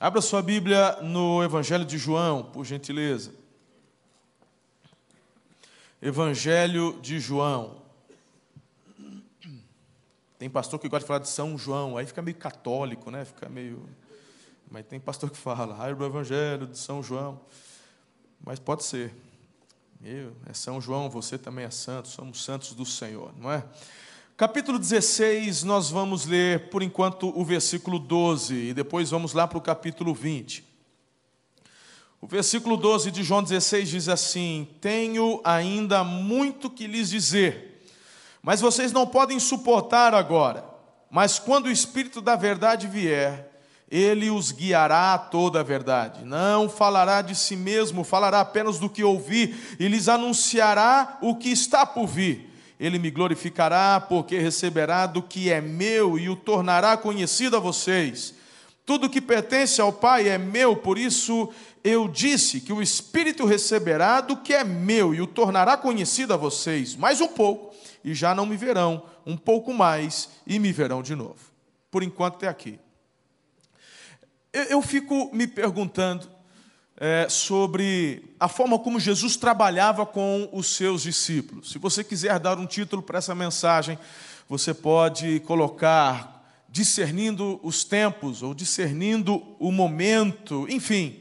Abra sua Bíblia no Evangelho de João, por gentileza. Evangelho de João. Tem pastor que gosta de falar de São João, aí fica meio católico, né? Fica meio. Mas tem pastor que fala, ah, o Evangelho de São João. Mas pode ser. Eu, é São João, você também é santo, somos santos do Senhor, não é? Capítulo 16, nós vamos ler por enquanto o versículo 12 e depois vamos lá para o capítulo 20. O versículo 12 de João 16 diz assim: Tenho ainda muito que lhes dizer, mas vocês não podem suportar agora. Mas quando o Espírito da Verdade vier, ele os guiará a toda a verdade. Não falará de si mesmo, falará apenas do que ouvir e lhes anunciará o que está por vir ele me glorificará, porque receberá do que é meu e o tornará conhecido a vocês. Tudo que pertence ao Pai é meu, por isso eu disse que o Espírito receberá do que é meu e o tornará conhecido a vocês. Mais um pouco, e já não me verão, um pouco mais, e me verão de novo. Por enquanto, até aqui. Eu fico me perguntando é, sobre a forma como Jesus trabalhava com os seus discípulos. Se você quiser dar um título para essa mensagem, você pode colocar discernindo os tempos ou discernindo o momento, enfim.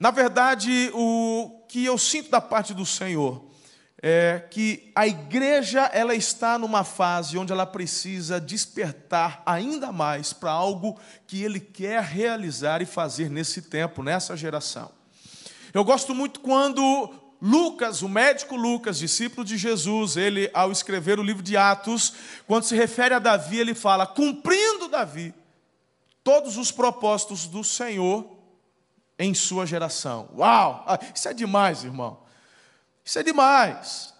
Na verdade, o que eu sinto da parte do Senhor é que a igreja ela está numa fase onde ela precisa despertar ainda mais para algo que ele quer realizar e fazer nesse tempo, nessa geração. Eu gosto muito quando Lucas, o médico Lucas, discípulo de Jesus, ele ao escrever o livro de Atos, quando se refere a Davi, ele fala: "Cumprindo Davi todos os propósitos do Senhor em sua geração". Uau! Ah, isso é demais, irmão. Isso é demais.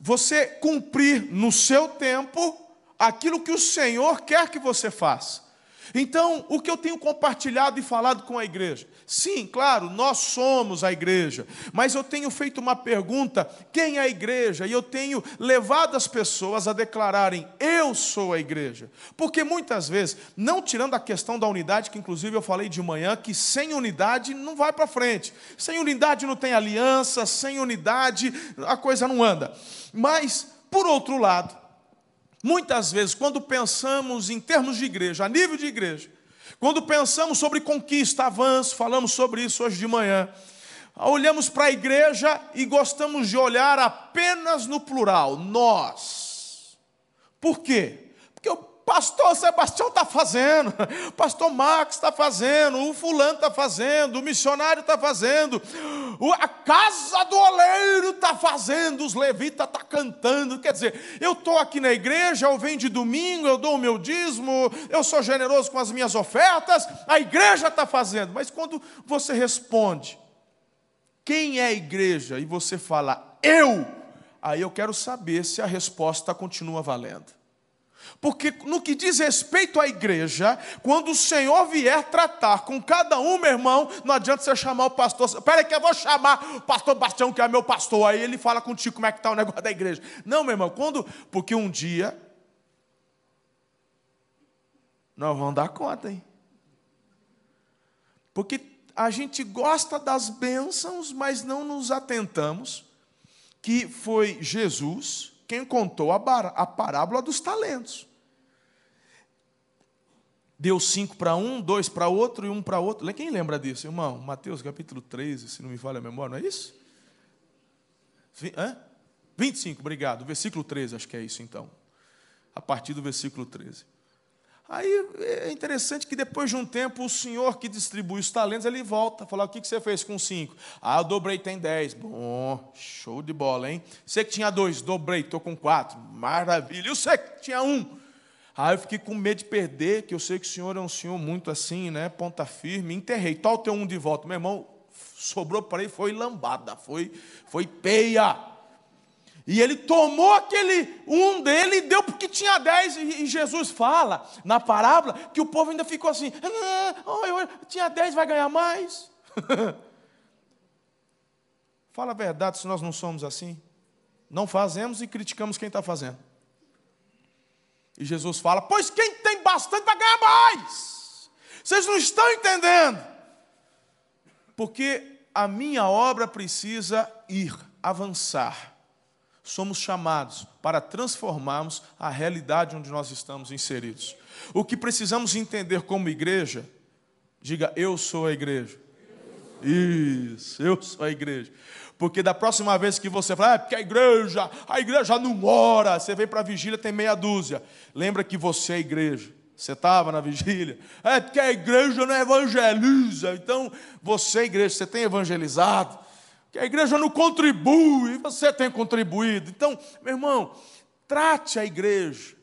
Você cumprir no seu tempo aquilo que o Senhor quer que você faça. Então, o que eu tenho compartilhado e falado com a igreja? Sim, claro, nós somos a igreja, mas eu tenho feito uma pergunta: quem é a igreja? E eu tenho levado as pessoas a declararem: eu sou a igreja. Porque muitas vezes, não tirando a questão da unidade, que inclusive eu falei de manhã, que sem unidade não vai para frente, sem unidade não tem aliança, sem unidade a coisa não anda. Mas, por outro lado, Muitas vezes, quando pensamos em termos de igreja, a nível de igreja, quando pensamos sobre conquista, avanço, falamos sobre isso hoje de manhã, olhamos para a igreja e gostamos de olhar apenas no plural, nós. Por quê? Pastor Sebastião está fazendo, pastor Marcos está fazendo, o fulano está fazendo, o missionário está fazendo, a casa do oleiro está fazendo, os levitas estão tá cantando. Quer dizer, eu estou aqui na igreja, eu venho de domingo, eu dou o meu dízimo, eu sou generoso com as minhas ofertas, a igreja está fazendo. Mas quando você responde, quem é a igreja? E você fala, eu, aí eu quero saber se a resposta continua valendo. Porque no que diz respeito à igreja, quando o Senhor vier tratar com cada um, meu irmão, não adianta você chamar o pastor. Espera que eu vou chamar o pastor Bastião, que é meu pastor. Aí ele fala contigo como é que está o negócio da igreja. Não, meu irmão, quando. Porque um dia. Nós vamos dar conta, hein? Porque a gente gosta das bênçãos, mas não nos atentamos que foi Jesus quem contou a, a parábola dos talentos. Deu cinco para um, dois para outro e um para outro. Quem lembra disso, irmão? Mateus capítulo 13, se não me falha a memória, não é isso? Hã? 25, obrigado. Versículo 13, acho que é isso então. A partir do versículo 13. Aí é interessante que depois de um tempo, o senhor que distribui os talentos, ele volta, fala, o que você fez com cinco? Ah, eu dobrei, tem dez. Bom, show de bola, hein? Você que tinha dois, dobrei, estou com quatro. Maravilha. E você que tinha um? Ah, eu fiquei com medo de perder, que eu sei que o senhor é um senhor muito assim, né? Ponta firme. Enterrei. Tal teu um de volta. Meu irmão, sobrou para ele, foi lambada, foi, foi peia. E ele tomou aquele um dele e deu porque tinha dez. E Jesus fala na parábola que o povo ainda ficou assim: ah, tinha dez, vai ganhar mais. Fala a verdade se nós não somos assim. Não fazemos e criticamos quem está fazendo. E Jesus fala: Pois quem tem bastante vai ganhar mais. Vocês não estão entendendo. Porque a minha obra precisa ir, avançar. Somos chamados para transformarmos a realidade onde nós estamos inseridos. O que precisamos entender como igreja, diga, eu sou a igreja. Isso, eu sou a igreja. Porque da próxima vez que você falar, ah, porque a igreja, a igreja não ora, você vem para a vigília, tem meia dúzia. Lembra que você é igreja. Você estava na vigília? É porque a igreja não evangeliza. Então, você, é igreja, você tem evangelizado. Que a igreja não contribui, você tem contribuído. Então, meu irmão, trate a igreja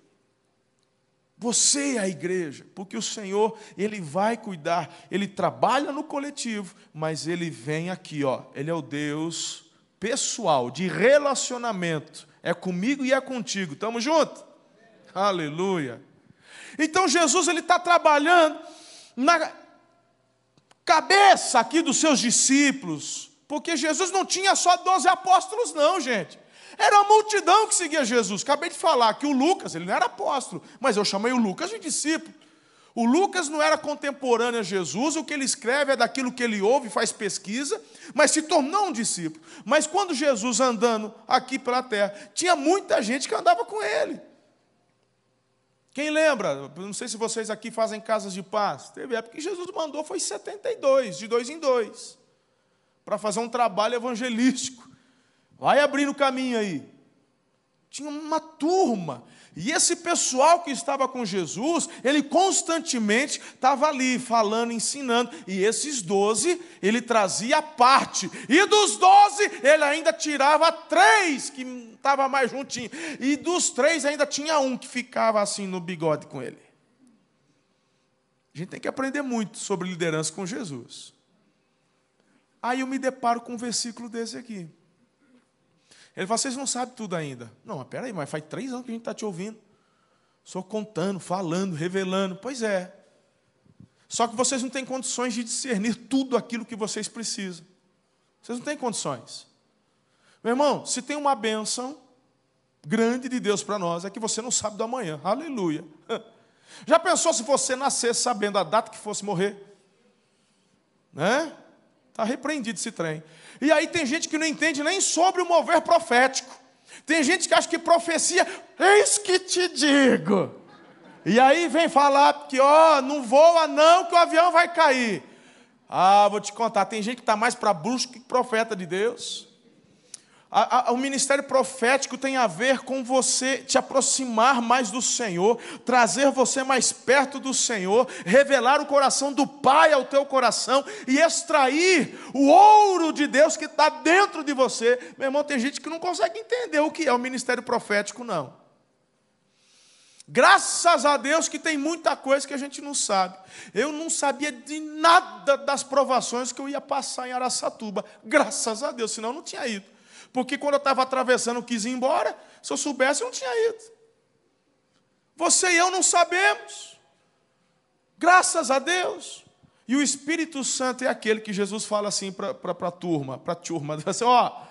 você é a igreja, porque o Senhor, ele vai cuidar, ele trabalha no coletivo, mas ele vem aqui, ó. Ele é o Deus pessoal, de relacionamento. É comigo e é contigo. Estamos juntos? Aleluia. Então Jesus ele está trabalhando na cabeça aqui dos seus discípulos, porque Jesus não tinha só 12 apóstolos, não, gente. Era a multidão que seguia Jesus. Acabei de falar que o Lucas, ele não era apóstolo, mas eu chamei o Lucas de discípulo. O Lucas não era contemporâneo a Jesus, o que ele escreve é daquilo que ele ouve, faz pesquisa, mas se tornou um discípulo. Mas quando Jesus andando aqui pela terra, tinha muita gente que andava com ele. Quem lembra? Não sei se vocês aqui fazem casas de paz. Teve época que Jesus mandou, foi 72, de dois em dois, para fazer um trabalho evangelístico. Vai abrindo caminho aí. Tinha uma turma. E esse pessoal que estava com Jesus, ele constantemente estava ali falando, ensinando. E esses doze, ele trazia parte. E dos doze, ele ainda tirava três que estava mais juntinho. E dos três, ainda tinha um que ficava assim no bigode com ele. A gente tem que aprender muito sobre liderança com Jesus. Aí eu me deparo com um versículo desse aqui. Ele fala, vocês não sabem tudo ainda. Não, mas peraí, mas faz três anos que a gente está te ouvindo. Só contando, falando, revelando. Pois é. Só que vocês não têm condições de discernir tudo aquilo que vocês precisam. Vocês não têm condições. Meu irmão, se tem uma bênção grande de Deus para nós, é que você não sabe do amanhã. Aleluia. Já pensou se você nascesse sabendo a data que fosse morrer? Né? Está repreendido esse trem. E aí tem gente que não entende nem sobre o mover profético. Tem gente que acha que profecia, eis que te digo. E aí vem falar que, ó, não voa não, que o avião vai cair. Ah, vou te contar, tem gente que está mais para bruxo que profeta de Deus. A, a, o ministério profético tem a ver com você te aproximar mais do Senhor, trazer você mais perto do Senhor, revelar o coração do Pai ao teu coração e extrair o ouro de Deus que está dentro de você. Meu irmão, tem gente que não consegue entender o que é o ministério profético, não. Graças a Deus que tem muita coisa que a gente não sabe. Eu não sabia de nada das provações que eu ia passar em Araçatuba. Graças a Deus, senão eu não tinha ido. Porque quando eu estava atravessando, quis ir embora. Se eu soubesse, eu não tinha ido. Você e eu não sabemos. Graças a Deus. E o Espírito Santo é aquele que Jesus fala assim para a turma, para a turma, assim, ó,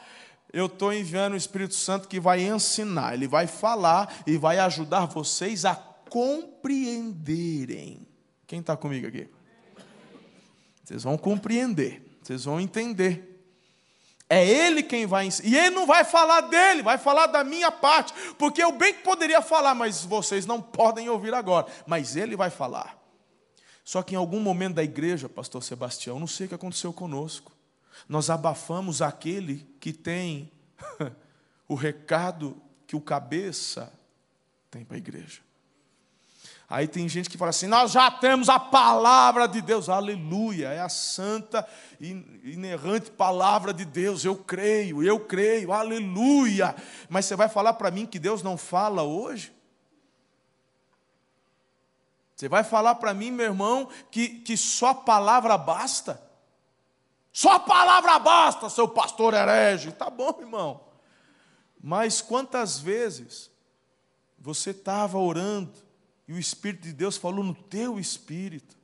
eu estou enviando o Espírito Santo que vai ensinar, ele vai falar e vai ajudar vocês a compreenderem. Quem está comigo aqui? Vocês vão compreender, vocês vão entender. É Ele quem vai ensinar. E Ele não vai falar dele, vai falar da minha parte. Porque eu bem que poderia falar, mas vocês não podem ouvir agora. Mas Ele vai falar. Só que em algum momento da igreja, Pastor Sebastião, não sei o que aconteceu conosco. Nós abafamos aquele que tem o recado que o cabeça tem para a igreja. Aí tem gente que fala assim: nós já temos a palavra de Deus, aleluia, é a santa e inerrante palavra de Deus, eu creio, eu creio, aleluia. Mas você vai falar para mim que Deus não fala hoje? Você vai falar para mim, meu irmão, que, que só palavra basta? Só palavra basta, seu pastor herege. Tá bom, irmão. Mas quantas vezes você estava orando, e o Espírito de Deus falou no teu espírito.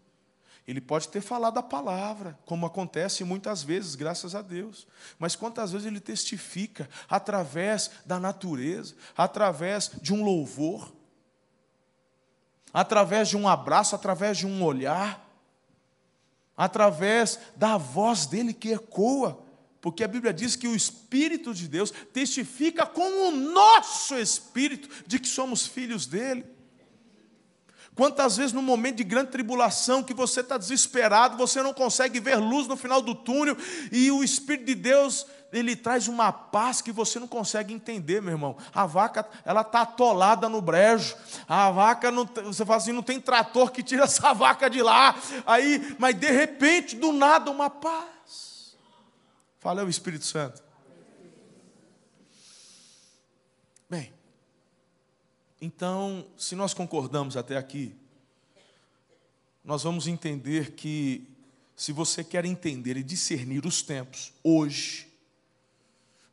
Ele pode ter falado a palavra, como acontece muitas vezes, graças a Deus. Mas quantas vezes ele testifica através da natureza, através de um louvor, através de um abraço, através de um olhar. através da voz dele que ecoa, porque a Bíblia diz que o Espírito de Deus testifica com o nosso espírito de que somos filhos dele. Quantas vezes no momento de grande tribulação que você está desesperado, você não consegue ver luz no final do túnel e o Espírito de Deus ele traz uma paz que você não consegue entender, meu irmão. A vaca, ela está atolada no brejo. A vaca, não, você fala assim, não tem trator que tira essa vaca de lá. Aí, mas de repente, do nada, uma paz. Fala é o Espírito Santo. Então, se nós concordamos até aqui, nós vamos entender que se você quer entender e discernir os tempos, hoje,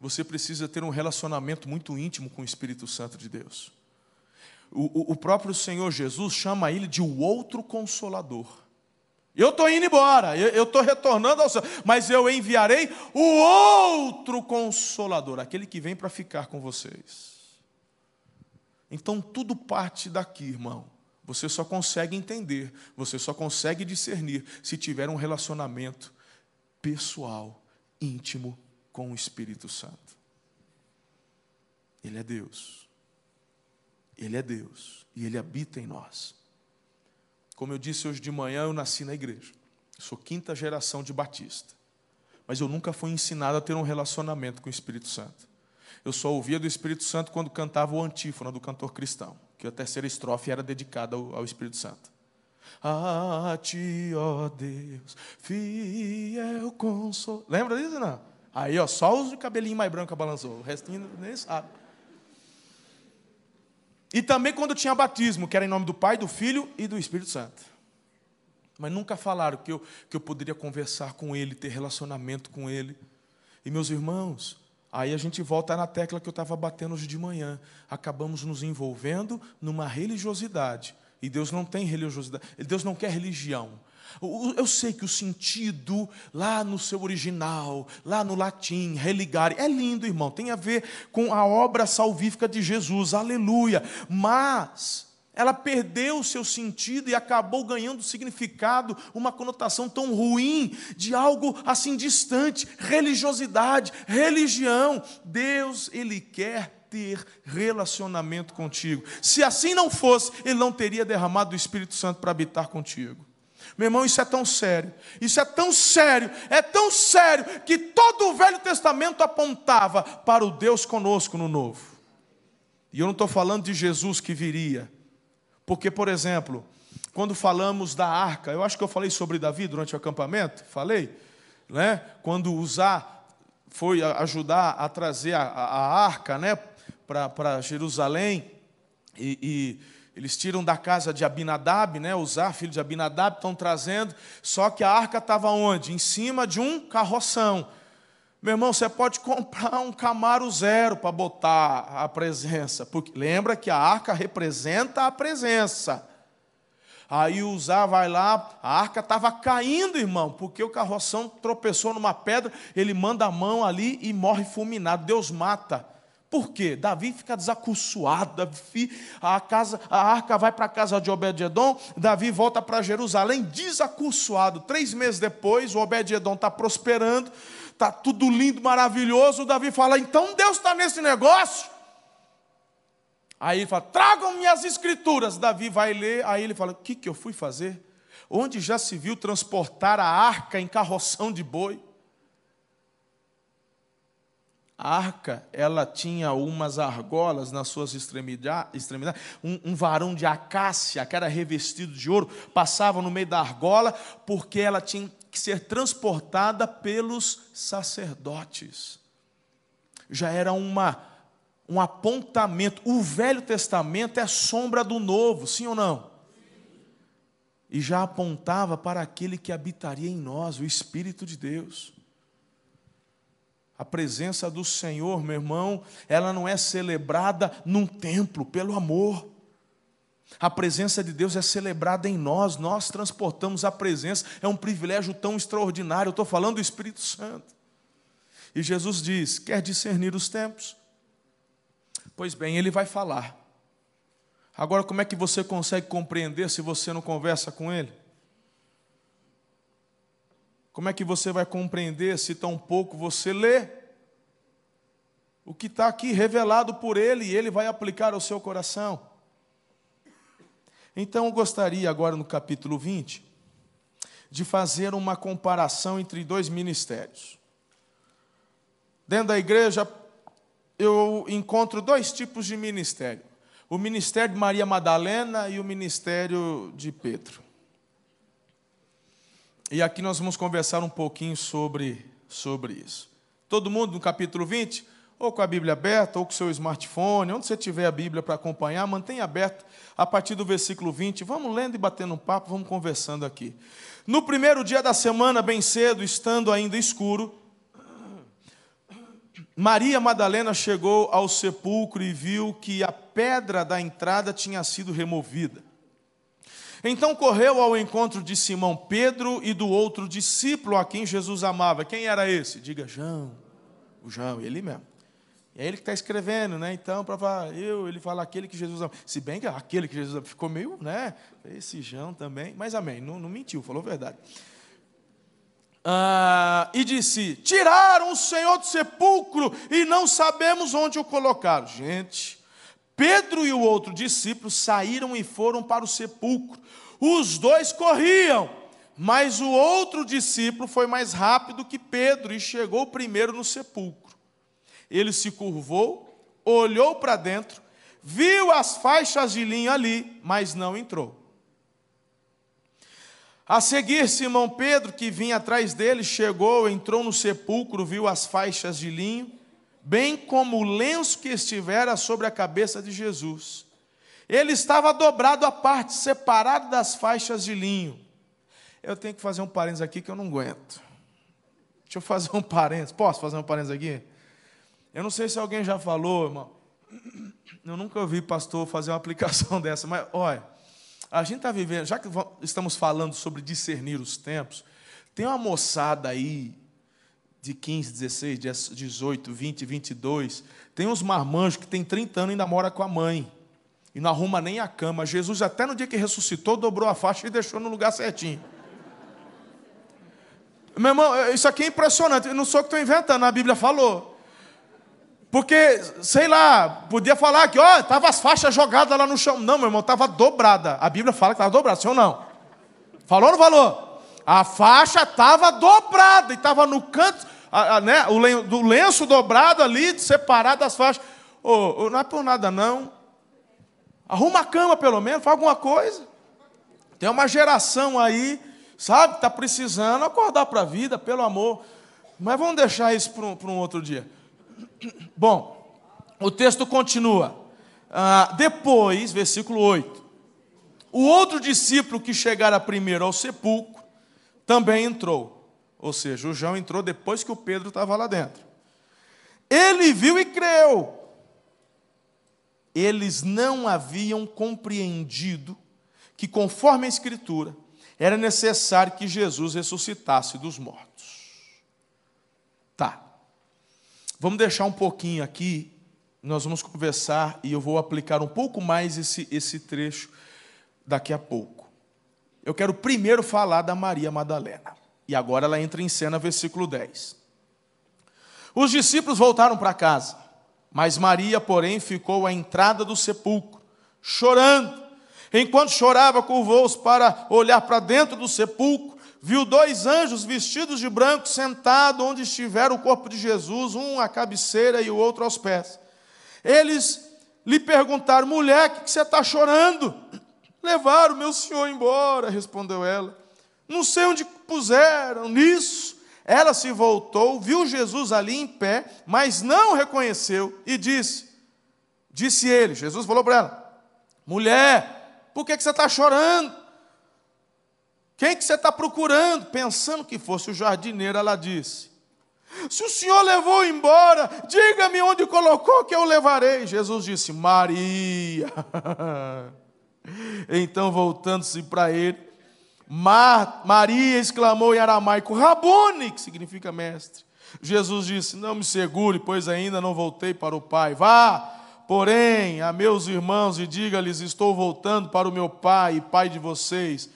você precisa ter um relacionamento muito íntimo com o Espírito Santo de Deus. O, o, o próprio Senhor Jesus chama ele de o outro consolador. Eu estou indo embora, eu estou retornando ao céu, mas eu enviarei o outro consolador, aquele que vem para ficar com vocês. Então tudo parte daqui, irmão. Você só consegue entender, você só consegue discernir se tiver um relacionamento pessoal, íntimo com o Espírito Santo. Ele é Deus. Ele é Deus e ele habita em nós. Como eu disse hoje de manhã, eu nasci na igreja. Sou quinta geração de batista. Mas eu nunca fui ensinado a ter um relacionamento com o Espírito Santo. Eu só ouvia do Espírito Santo quando cantava o antífona do cantor cristão, que a terceira estrofe era dedicada ao, Espírito Santo. A ti, ó Deus, fiel consolo. Lembra disso, não? Aí, ó, só os de cabelinho mais branco balançou, o restinho nem sabe. E também quando tinha batismo, que era em nome do Pai, do Filho e do Espírito Santo. Mas nunca falaram que eu, que eu poderia conversar com Ele, ter relacionamento com Ele. E meus irmãos, aí a gente volta na tecla que eu estava batendo hoje de manhã. Acabamos nos envolvendo numa religiosidade. E Deus não tem religiosidade, Deus não quer religião. Eu sei que o sentido lá no seu original, lá no latim, religare, é lindo, irmão, tem a ver com a obra salvífica de Jesus, aleluia. Mas ela perdeu o seu sentido e acabou ganhando significado, uma conotação tão ruim de algo assim distante, religiosidade, religião. Deus, ele quer ter relacionamento contigo. Se assim não fosse, ele não teria derramado o Espírito Santo para habitar contigo. Meu irmão, isso é tão sério. Isso é tão sério, é tão sério que todo o Velho Testamento apontava para o Deus conosco no Novo. E eu não estou falando de Jesus que viria. Porque, por exemplo, quando falamos da arca, eu acho que eu falei sobre Davi durante o acampamento, falei, né? Quando Uzá foi ajudar a trazer a, a, a arca, né, para Jerusalém e, e eles tiram da casa de Abinadab, né? Usar, filho de Abinadab, estão trazendo. Só que a arca estava onde? Em cima de um carroção. Meu irmão, você pode comprar um Camaro zero para botar a presença. Porque lembra que a arca representa a presença. Aí o Uzá vai lá, a arca estava caindo, irmão, porque o carroção tropeçou numa pedra, ele manda a mão ali e morre fulminado. Deus mata. Por quê? Davi fica desacursoado, Davi, a, casa, a arca vai para a casa de Obed-Edom, Davi volta para Jerusalém desacursoado. Três meses depois, o Obed-Edom está prosperando, está tudo lindo, maravilhoso. O Davi fala: então Deus está nesse negócio. Aí ele fala: tragam minhas escrituras. Davi vai ler, aí ele fala: o que, que eu fui fazer? Onde já se viu transportar a arca em carroção de boi? A arca, ela tinha umas argolas nas suas extremidades, um, um varão de acácia que era revestido de ouro, passava no meio da argola, porque ela tinha que ser transportada pelos sacerdotes. Já era uma, um apontamento. O Velho Testamento é sombra do Novo, sim ou não? E já apontava para aquele que habitaria em nós, o Espírito de Deus. A presença do Senhor, meu irmão, ela não é celebrada num templo, pelo amor. A presença de Deus é celebrada em nós, nós transportamos a presença, é um privilégio tão extraordinário. Eu estou falando do Espírito Santo. E Jesus diz: quer discernir os tempos? Pois bem, ele vai falar. Agora, como é que você consegue compreender se você não conversa com ele? Como é que você vai compreender se tão pouco você lê? O que está aqui revelado por Ele e Ele vai aplicar ao seu coração. Então eu gostaria agora no capítulo 20 de fazer uma comparação entre dois ministérios. Dentro da igreja, eu encontro dois tipos de ministério: o ministério de Maria Madalena e o ministério de Pedro. E aqui nós vamos conversar um pouquinho sobre, sobre isso. Todo mundo no capítulo 20, ou com a Bíblia aberta, ou com o seu smartphone, onde você tiver a Bíblia para acompanhar, mantenha aberto a partir do versículo 20. Vamos lendo e batendo um papo, vamos conversando aqui. No primeiro dia da semana, bem cedo, estando ainda escuro, Maria Madalena chegou ao sepulcro e viu que a pedra da entrada tinha sido removida. Então correu ao encontro de Simão Pedro e do outro discípulo a quem Jesus amava. Quem era esse? Diga, João. O João, ele mesmo. É ele que está escrevendo, né? Então, para falar, eu, ele fala aquele que Jesus ama. Se bem que aquele que Jesus ama ficou meio, né? Esse João também. Mas amém, não, não mentiu, falou a verdade. Ah, e disse: Tiraram o Senhor do sepulcro e não sabemos onde o colocaram. Gente, Pedro e o outro discípulo saíram e foram para o sepulcro. Os dois corriam, mas o outro discípulo foi mais rápido que Pedro e chegou primeiro no sepulcro. Ele se curvou, olhou para dentro, viu as faixas de linho ali, mas não entrou. A seguir, Simão Pedro, que vinha atrás dele, chegou, entrou no sepulcro, viu as faixas de linho, bem como o lenço que estivera sobre a cabeça de Jesus. Ele estava dobrado à parte, separado das faixas de linho. Eu tenho que fazer um parênteses aqui que eu não aguento. Deixa eu fazer um parênteses. Posso fazer um parênteses aqui? Eu não sei se alguém já falou, irmão. Eu nunca ouvi pastor fazer uma aplicação dessa, mas olha, a gente está vivendo, já que estamos falando sobre discernir os tempos, tem uma moçada aí de 15, 16, 18, 20, 22, tem uns marmanjos que tem 30 anos e ainda mora com a mãe e não arruma nem a cama. Jesus, até no dia que ressuscitou, dobrou a faixa e deixou no lugar certinho. Meu irmão, isso aqui é impressionante. Eu não sou o que estou inventando, a Bíblia falou. Porque, sei lá, podia falar que, ó, estava as faixas jogadas lá no chão. Não, meu irmão, estava dobrada. A Bíblia fala que estava dobrada, sim ou não? Falou ou não falou? A faixa estava dobrada e estava no canto, a, a, né, o lenço, do lenço dobrado ali, separado das faixas. Oh, não é por nada, não. Arruma a cama, pelo menos, faz alguma coisa. Tem uma geração aí, sabe, está precisando acordar para a vida, pelo amor. Mas vamos deixar isso para um, um outro dia. Bom, o texto continua. Ah, depois, versículo 8: O outro discípulo que chegara primeiro ao sepulcro também entrou. Ou seja, o João entrou depois que o Pedro estava lá dentro. Ele viu e creu. Eles não haviam compreendido que, conforme a Escritura, era necessário que Jesus ressuscitasse dos mortos. Tá. Vamos deixar um pouquinho aqui, nós vamos conversar e eu vou aplicar um pouco mais esse, esse trecho daqui a pouco. Eu quero primeiro falar da Maria Madalena. E agora ela entra em cena, versículo 10. Os discípulos voltaram para casa, mas Maria, porém, ficou à entrada do sepulcro, chorando. Enquanto chorava, curvou-se para olhar para dentro do sepulcro viu dois anjos vestidos de branco sentados onde estivera o corpo de Jesus, um à cabeceira e o outro aos pés. Eles lhe perguntaram: mulher, o que você está chorando? Levaram meu senhor embora, respondeu ela. Não sei onde puseram. Nisso, ela se voltou, viu Jesus ali em pé, mas não reconheceu e disse: Disse ele, Jesus falou para ela: Mulher, por que você está chorando? Quem que você está procurando? Pensando que fosse o jardineiro, ela disse: Se o senhor levou embora, diga-me onde colocou que eu levarei. Jesus disse: Maria. Então, voltando-se para ele, Mar, Maria exclamou em aramaico: Rabone, que significa mestre. Jesus disse: Não me segure, pois ainda não voltei para o Pai. Vá, porém, a meus irmãos e diga-lhes: Estou voltando para o meu Pai e Pai de vocês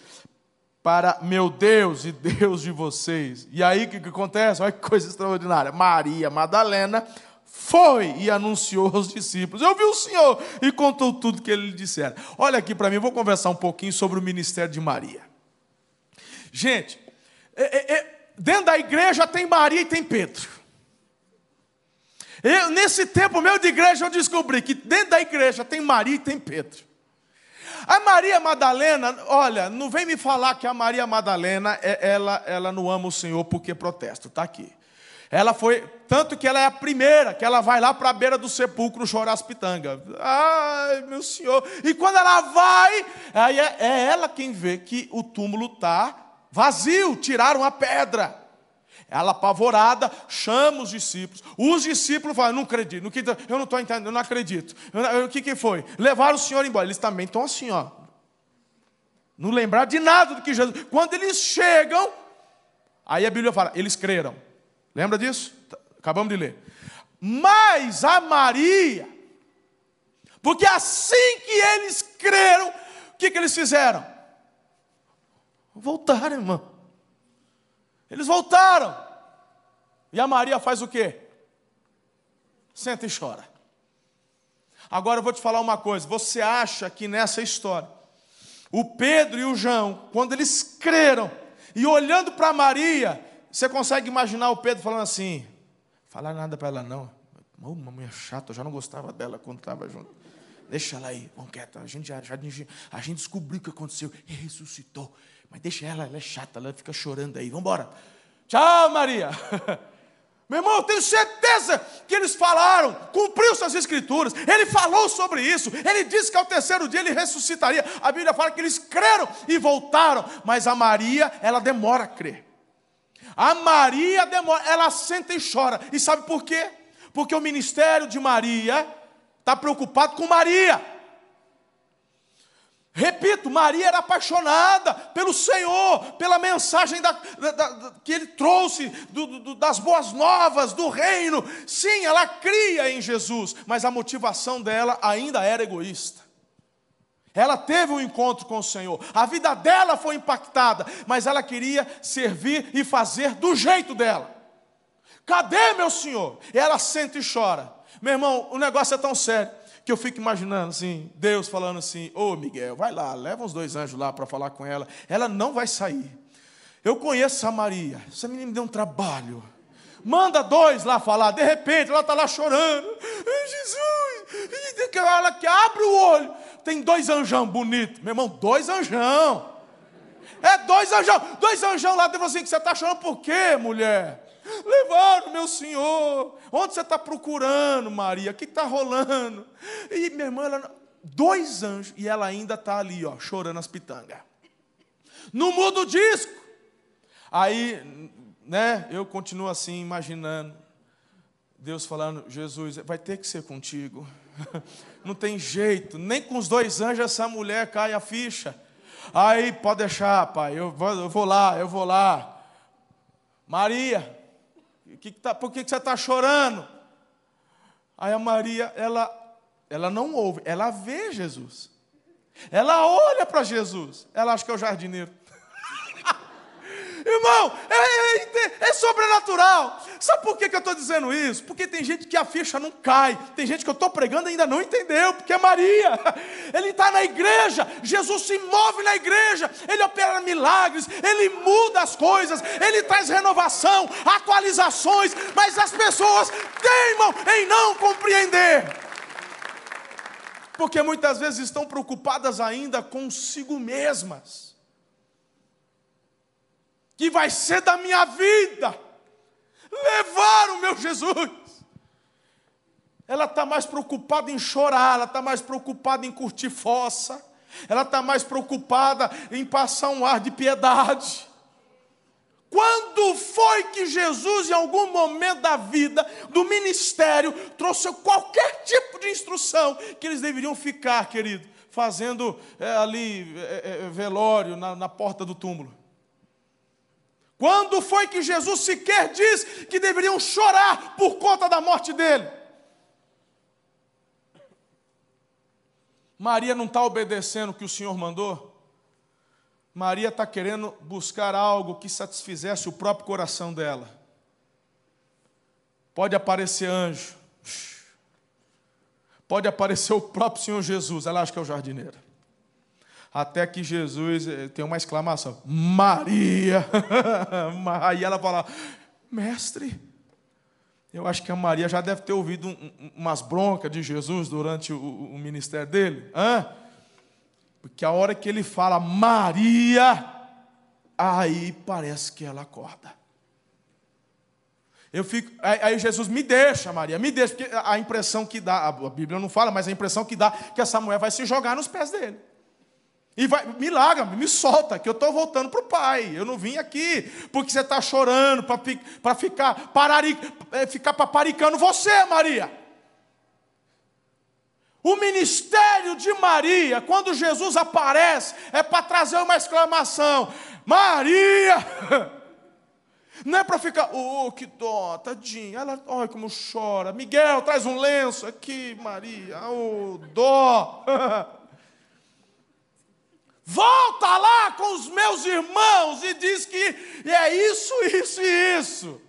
para meu Deus e Deus de vocês. E aí o que, que acontece? Olha que coisa extraordinária. Maria Madalena foi e anunciou aos discípulos. Eu vi o Senhor e contou tudo que ele lhe dissera. Olha aqui para mim, vou conversar um pouquinho sobre o ministério de Maria. Gente, é, é, é, dentro da igreja tem Maria e tem Pedro. Eu, nesse tempo meu de igreja, eu descobri que dentro da igreja tem Maria e tem Pedro. A Maria Madalena, olha, não vem me falar que a Maria Madalena, é, ela, ela não ama o Senhor porque protesta, está aqui. Ela foi, tanto que ela é a primeira, que ela vai lá para a beira do sepulcro chorar as pitangas. Ai, meu Senhor. E quando ela vai, aí é, é ela quem vê que o túmulo está vazio, tiraram a pedra. Ela apavorada, chama os discípulos. Os discípulos falam: não acredito, não, eu não estou entendendo, não acredito. o que, que foi? Levaram o Senhor embora. Eles também estão assim, ó. Não lembrar de nada do que Jesus. Quando eles chegam, aí a Bíblia fala: eles creram. Lembra disso? Acabamos de ler. Mas a Maria, porque assim que eles creram, o que, que eles fizeram? Voltaram, irmão. Eles voltaram. E a Maria faz o quê? Senta e chora. Agora eu vou te falar uma coisa. Você acha que nessa história, o Pedro e o João, quando eles creram, e olhando para Maria, você consegue imaginar o Pedro falando assim: falar nada para ela não. Uma mulher chata, eu já não gostava dela quando estava junto. Deixa ela aí, vamos quieta. A gente, já, já, a gente descobriu o que aconteceu. Ele ressuscitou. Mas deixa ela, ela é chata, ela fica chorando aí. Vamos embora. Tchau, Maria. Meu irmão, eu tenho certeza que eles falaram, cumpriu suas escrituras, ele falou sobre isso, ele disse que ao terceiro dia ele ressuscitaria. A Bíblia fala que eles creram e voltaram, mas a Maria, ela demora a crer. A Maria demora, ela senta e chora. E sabe por quê? Porque o ministério de Maria está preocupado com Maria. Repito, Maria era apaixonada pelo Senhor, pela mensagem da, da, da, que ele trouxe do, do, das boas novas, do reino. Sim, ela cria em Jesus, mas a motivação dela ainda era egoísta. Ela teve um encontro com o Senhor, a vida dela foi impactada, mas ela queria servir e fazer do jeito dela. Cadê meu Senhor? Ela sente e chora. Meu irmão, o negócio é tão sério que eu fico imaginando assim, Deus falando assim: Ô oh, Miguel, vai lá, leva uns dois anjos lá para falar com ela. Ela não vai sair. Eu conheço a Maria, essa menina me deu um trabalho. Manda dois lá falar, de repente ela está lá chorando. Jesus! E ela que abre o olho, tem dois anjão bonitos. Meu irmão, dois anjão. É dois anjão, dois anjão lá, deve assim, que você está chorando por quê, mulher? Levaram meu senhor. Onde você está procurando, Maria? O que está rolando? E minha irmã, ela, dois anjos, e ela ainda está ali, ó, chorando as pitangas. Não muda o disco. Aí, né, eu continuo assim, imaginando. Deus falando, Jesus, vai ter que ser contigo. Não tem jeito, nem com os dois anjos essa mulher cai a ficha. Aí, pode deixar, pai, eu vou lá, eu vou lá. Maria, que que tá, por que, que você está chorando? Aí a Maria, ela, ela não ouve, ela vê Jesus. Ela olha para Jesus. Ela acha que é o jardineiro. Irmão, é, é, é, sobrenatural. Sabe por que, que eu estou dizendo isso? Porque tem gente que a ficha não cai. Tem gente que eu estou pregando e ainda não entendeu, porque é Maria. Ele está na igreja, Jesus se move na igreja, ele opera milagres, ele muda as coisas, ele traz renovação, atualizações, mas as pessoas teimam em não compreender. Porque muitas vezes estão preocupadas ainda consigo mesmas que vai ser da minha vida. Levar o meu Jesus. Ela está mais preocupada em chorar, ela está mais preocupada em curtir fossa, ela está mais preocupada em passar um ar de piedade. Quando foi que Jesus, em algum momento da vida, do ministério, trouxe qualquer tipo de instrução que eles deveriam ficar, querido, fazendo é, ali é, é, velório na, na porta do túmulo? Quando foi que Jesus sequer diz que deveriam chorar por conta da morte dele? Maria não está obedecendo o que o Senhor mandou? Maria está querendo buscar algo que satisfizesse o próprio coração dela. Pode aparecer anjo, pode aparecer o próprio Senhor Jesus, ela acha que é o jardineiro. Até que Jesus eh, tem uma exclamação: Maria! Aí ela fala: Mestre, eu acho que a Maria já deve ter ouvido umas broncas de Jesus durante o, ministério dele. Hã? Porque a hora que ele fala Maria, aí parece que ela acorda. Eu fico, aí Jesus me deixa, Maria, me deixa, porque a impressão que dá, a Bíblia não fala, mas a impressão que dá que essa mulher vai se jogar nos pés dele. E vai, me me solta, que eu estou voltando para o pai. Eu não vim aqui porque você está chorando para ficar, parari, é, ficar paparicando você, Maria. O ministério de Maria, quando Jesus aparece, é para trazer uma exclamação: Maria! Não é para ficar, oh, que dó, tadinha, olha como chora. Miguel, traz um lenço aqui, Maria, oh, dó. Volta lá com os meus irmãos e diz que é isso, isso e isso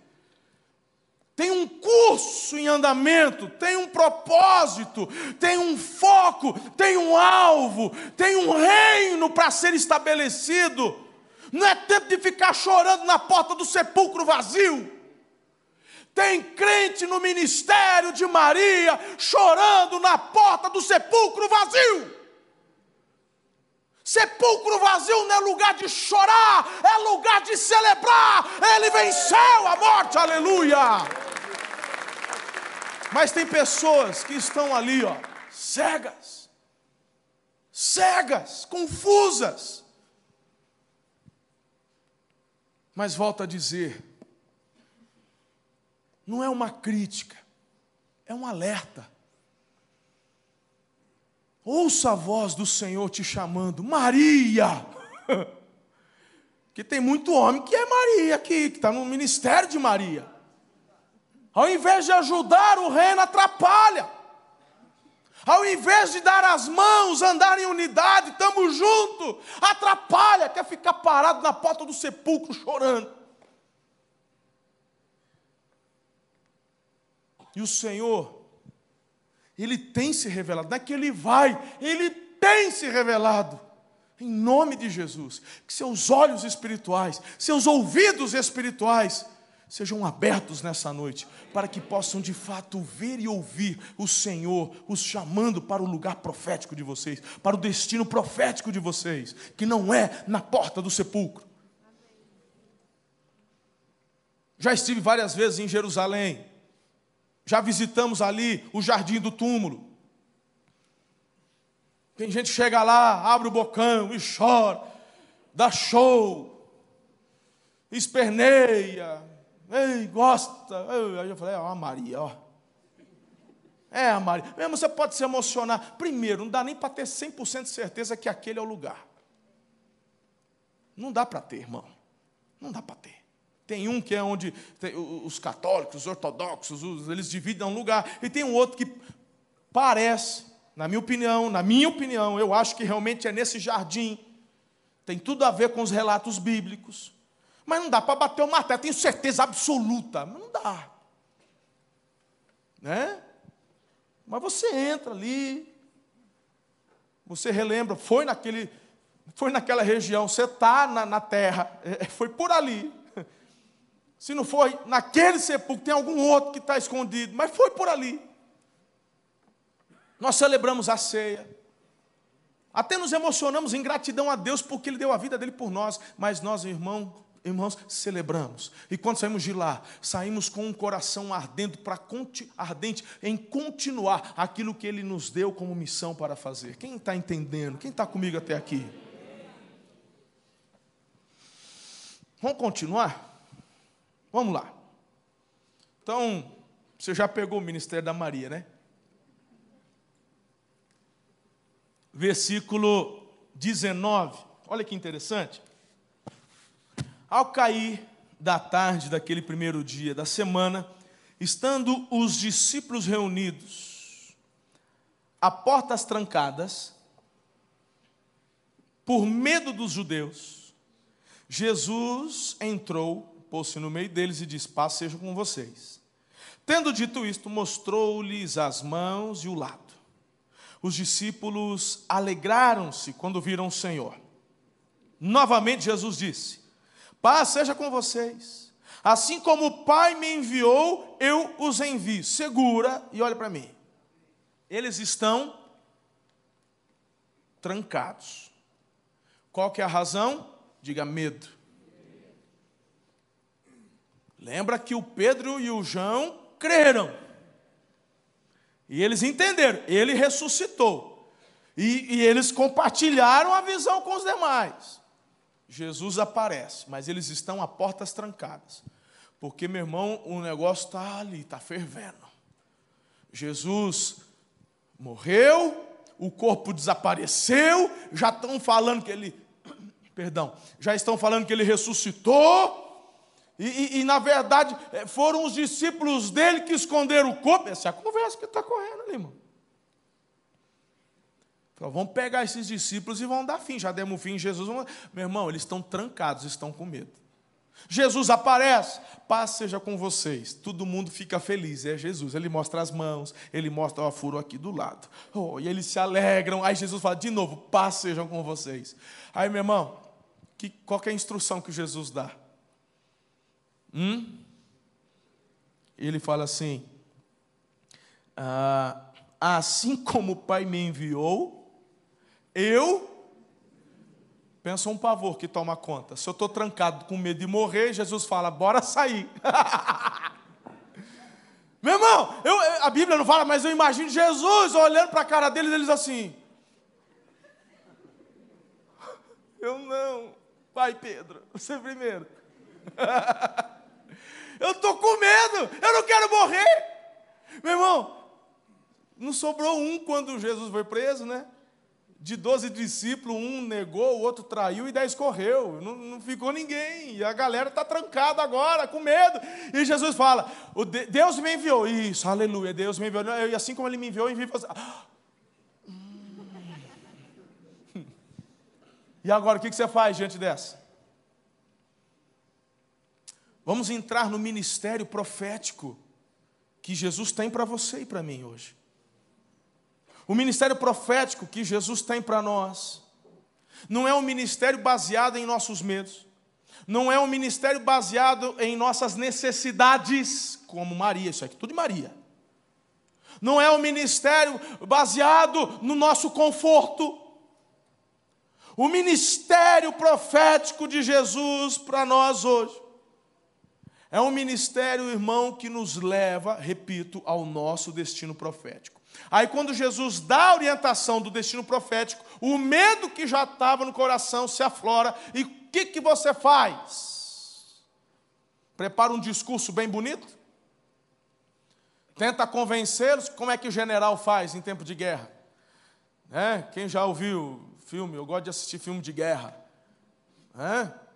tem um curso em andamento, tem um propósito, tem um foco, tem um alvo, tem um reino para ser estabelecido. Não é tempo de ficar chorando na porta do sepulcro vazio. Tem crente no ministério de Maria chorando na porta do sepulcro vazio. Sepulcro vazio não é lugar de chorar, é lugar de celebrar. Ele venceu a morte, aleluia. Mas tem pessoas que estão ali, ó, cegas, cegas, confusas. Mas volto a dizer, não é uma crítica, é um alerta. Ouça a voz do Senhor te chamando, Maria. que tem muito homem que é Maria aqui, que está no ministério de Maria. Ao invés de ajudar, o reino atrapalha. Ao invés de dar as mãos, andar em unidade, estamos juntos, atrapalha, quer ficar parado na porta do sepulcro chorando. E o Senhor, Ele tem se revelado, não é que Ele vai, Ele tem se revelado. Em nome de Jesus, que seus olhos espirituais, seus ouvidos espirituais, sejam abertos nessa noite, para que possam de fato ver e ouvir o Senhor os chamando para o lugar profético de vocês, para o destino profético de vocês, que não é na porta do sepulcro. Já estive várias vezes em Jerusalém, já visitamos ali o jardim do túmulo. Tem gente que chega lá, abre o bocão e chora, dá show, esperneia, Ei, gosta. Aí eu falei, é a Maria, ó. É a Maria. Mesmo você pode se emocionar. Primeiro, não dá nem para ter 100% de certeza que aquele é o lugar. Não dá para ter, irmão. Não dá para ter. Tem um que é onde os católicos, os ortodoxos, os, eles dividem um lugar. E tem um outro que parece, na minha opinião, na minha opinião, eu acho que realmente é nesse jardim. Tem tudo a ver com os relatos bíblicos. Mas não dá para bater o martelo, tenho certeza absoluta. Mas não dá. Né? Mas você entra ali, você relembra, foi naquele, foi naquela região, você está na, na, terra, é, foi por ali. Se não foi naquele sepulcro, tem algum outro que está escondido, mas foi por ali. Nós celebramos a ceia. Até nos emocionamos em gratidão a Deus porque Ele deu a vida dele por nós. Mas nós, irmão, irmãos, celebramos. E quando saímos de lá, saímos com um coração ardendo para ardente em continuar aquilo que Ele nos deu como missão para fazer. Quem está entendendo? Quem está comigo até aqui? Vamos continuar? Vamos lá. Então, você já pegou o ministério da Maria, né? Versículo 19. Olha que interessante. Ao cair da tarde daquele primeiro dia da semana, estando os discípulos reunidos, a portas trancadas, por medo dos judeus, Jesus entrou, pôs-se no meio deles e disse: Paz seja com vocês. Tendo dito isto, mostrou-lhes as mãos e o lado. Os discípulos alegraram-se quando viram o Senhor. Novamente Jesus disse: Paz seja com vocês. Assim como o Pai me enviou, eu os envio. Segura e olha para mim. Eles estão trancados. Qual que é a razão? Diga medo. Lembra que o Pedro e o João creram. E eles entenderam, ele ressuscitou. E, e, eles compartilharam a visão com os demais. Jesus aparece, mas eles estão a portas trancadas. Porque, meu irmão, o negócio está ali, está fervendo. Jesus morreu, o corpo desapareceu, já estão falando que ele, perdão, já estão falando que ele ressuscitou, e, e, e, na verdade eh, foram os discípulos dele que esconderam o corpo. Essa é a conversa que está correndo ali, irmão. Falou, vamos pegar esses discípulos e vão dar fim. Já demos fim em Jesus. Meu irmão, eles estão trancados, estão com medo. Jesus aparece, paz seja com vocês. Todo mundo fica feliz, é Jesus. Ele mostra as mãos, ele mostra o furo aqui do lado. Oh, e eles se alegram. Aí Jesus fala de novo: paz seja com vocês. Aí, meu irmão, que, qual que é a instrução que Jesus dá? Hum? Ele fala assim: ah, assim como o Pai me enviou, eu Pensa um pavor que toma conta. Se eu estou trancado com medo de morrer, Jesus fala: bora sair. Meu irmão, eu, a Bíblia não fala, mas eu imagino Jesus olhando para a cara deles, eles assim. Eu não. Pai Pedro, você primeiro. eu estou com medo, eu não quero morrer. Meu irmão, não sobrou um quando Jesus foi preso, né? de doze discípulos, um negou, o outro traiu e dez correu. Não, não ficou ninguém. E a galera está trancada agora, com medo. E Jesus fala: Deus me enviou. Isso, aleluia, Deus me enviou. E assim como Ele me enviou, eu envio você. E agora, o que você faz diante dessa? Vamos entrar no ministério profético que Jesus tem para você e para mim hoje. O ministério profético que Jesus tem para nós não é um ministério baseado em nossos medos, não é um ministério baseado em nossas necessidades, como Maria, isso aqui tudo de Maria. Não é um ministério baseado no nosso conforto. O ministério profético de Jesus para nós hoje é um ministério, irmão, que nos leva, repito, ao nosso destino profético. Aí, quando Jesus dá a orientação do destino profético, o medo que já estava no coração se aflora, e o que, que você faz? Prepara um discurso bem bonito? Tenta convencê-los, como é que o general faz em tempo de guerra? É, quem já ouviu filme, eu gosto de assistir filme de guerra. É?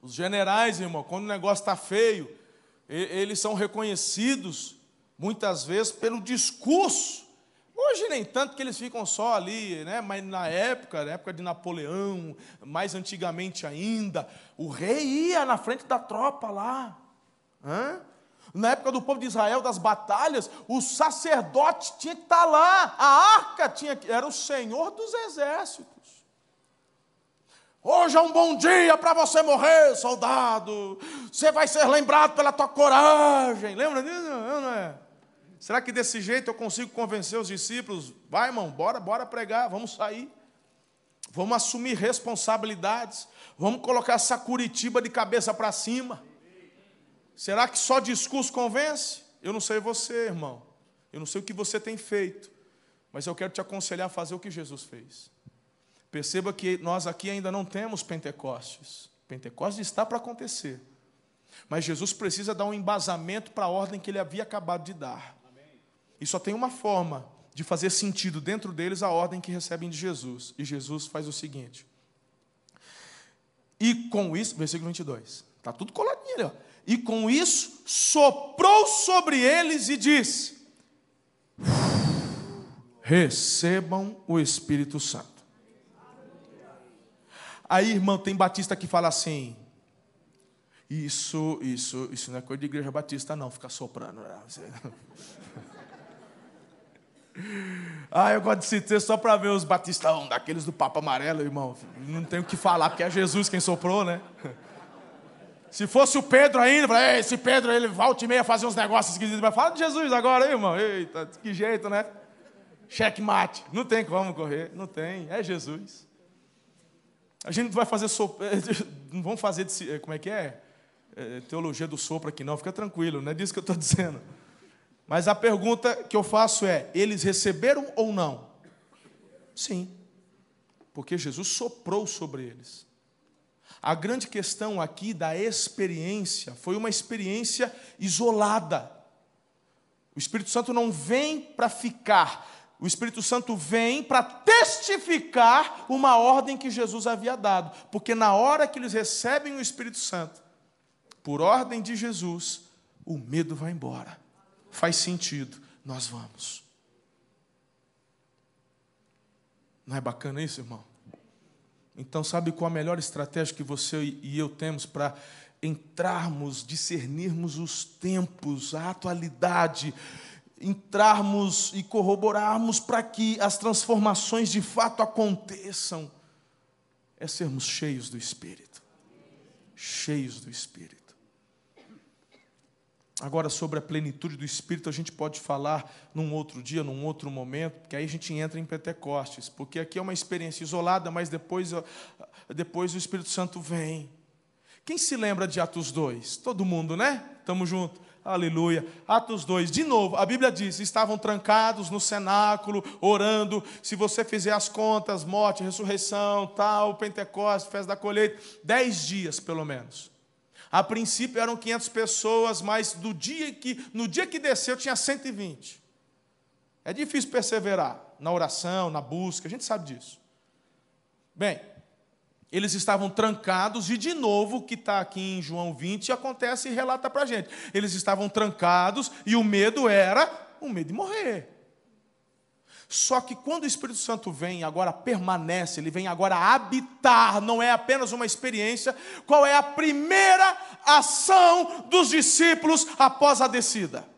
Os generais, irmão, quando o negócio está feio, eles são reconhecidos muitas vezes pelo discurso. Hoje nem tanto que eles ficam só ali, né? mas na época, na época de Napoleão, mais antigamente ainda, o rei ia na frente da tropa lá. Hã? Na época do povo de Israel, das batalhas, o sacerdote tinha que estar lá, a arca tinha que, era o senhor dos exércitos. Hoje é um bom dia para você morrer, soldado. Você vai ser lembrado pela tua coragem. Lembra disso? Não é? Será que desse jeito eu consigo convencer os discípulos? Vai, irmão, bora, bora pregar, vamos sair. Vamos assumir responsabilidades. Vamos colocar essa Curitiba de cabeça para cima. Será que só discurso convence? Eu não sei você, irmão. Eu não sei o que você tem feito. Mas eu quero te aconselhar a fazer o que Jesus fez. Perceba que nós aqui ainda não temos Pentecostes. Pentecostes está para acontecer. Mas Jesus precisa dar um embasamento para a ordem que ele havia acabado de dar. E só tem uma forma de fazer sentido dentro deles a ordem que recebem de Jesus. E Jesus faz o seguinte. E com isso, versículo 22, está tudo coladinho ali, ó. E com isso soprou sobre eles e disse: Recebam o Espírito Santo. Aí, irmão, tem batista que fala assim: isso, isso, isso não é coisa de igreja batista, não, ficar soprando. Né? Ah, eu gosto de citar só para ver os batistão, daqueles do Papa Amarelo, irmão. Não tenho o que falar, porque é Jesus quem soprou, né? Se fosse o Pedro ainda, esse Pedro, ele volta e meia fazer uns negócios esquisitos. Mas fala de Jesus agora, aí, irmão. Eita, que jeito, né? Cheque mate. Não tem como correr, não tem. É Jesus. A gente não vai fazer sopro. Não vamos fazer. De, como é que é? é? Teologia do sopro aqui, não. Fica tranquilo, não é disso que eu estou dizendo. Mas a pergunta que eu faço é: eles receberam ou não? Sim, porque Jesus soprou sobre eles. A grande questão aqui da experiência foi uma experiência isolada. O Espírito Santo não vem para ficar, o Espírito Santo vem para testificar uma ordem que Jesus havia dado, porque na hora que eles recebem o Espírito Santo, por ordem de Jesus, o medo vai embora faz sentido, nós vamos. Não é bacana isso, irmão? Então, sabe qual a melhor estratégia que você e eu temos para entrarmos, discernirmos os tempos, a atualidade, entrarmos e corroborarmos para que as transformações de fato aconteçam? É sermos cheios do Espírito. Cheios do Espírito. Agora, sobre a plenitude do Espírito, a gente pode falar num outro dia, num outro momento, porque aí a gente entra em Pentecostes, porque aqui é uma experiência isolada, mas depois, depois o Espírito Santo vem. Quem se lembra de Atos 2? Todo mundo, né? Estamos juntos. Aleluia. Atos 2, de novo, a Bíblia diz: estavam trancados no cenáculo, orando. Se você fizer as contas, morte, ressurreição, tal, Pentecostes, festa da colheita, dez dias pelo menos. A princípio eram 500 pessoas, mas do dia que, no dia que desceu tinha 120. É difícil perseverar na oração, na busca, a gente sabe disso. Bem, eles estavam trancados, e de novo, o que está aqui em João 20 acontece e relata para a gente. Eles estavam trancados e o medo era o medo de morrer. Só que quando o Espírito Santo vem, agora permanece, ele vem agora habitar, não é apenas uma experiência. Qual é a primeira ação dos discípulos após a descida?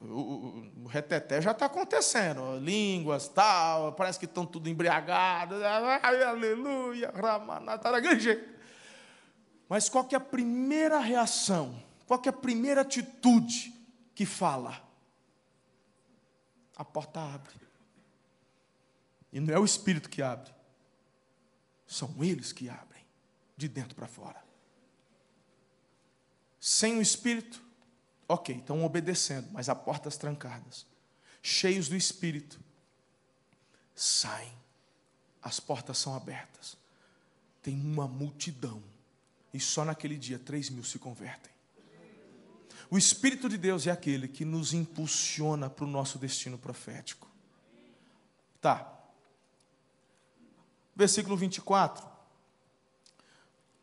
O, reteté já está acontecendo, línguas, tal, parece que estão tudo embriagados, aleluia, ramanata, Mas qual que é a primeira reação? Qual que é a primeira atitude que fala? a porta abre. E não é o Espírito que abre, são eles que abrem, de dentro para fora. Sem o Espírito, ok, estão obedecendo, mas a portas trancadas. Cheios do Espírito, saem, as portas são abertas. Tem uma multidão, e só naquele dia três mil se convertem. O Espírito de Deus é aquele que nos impulsiona para o nosso destino profético. Tá. Versículo 24.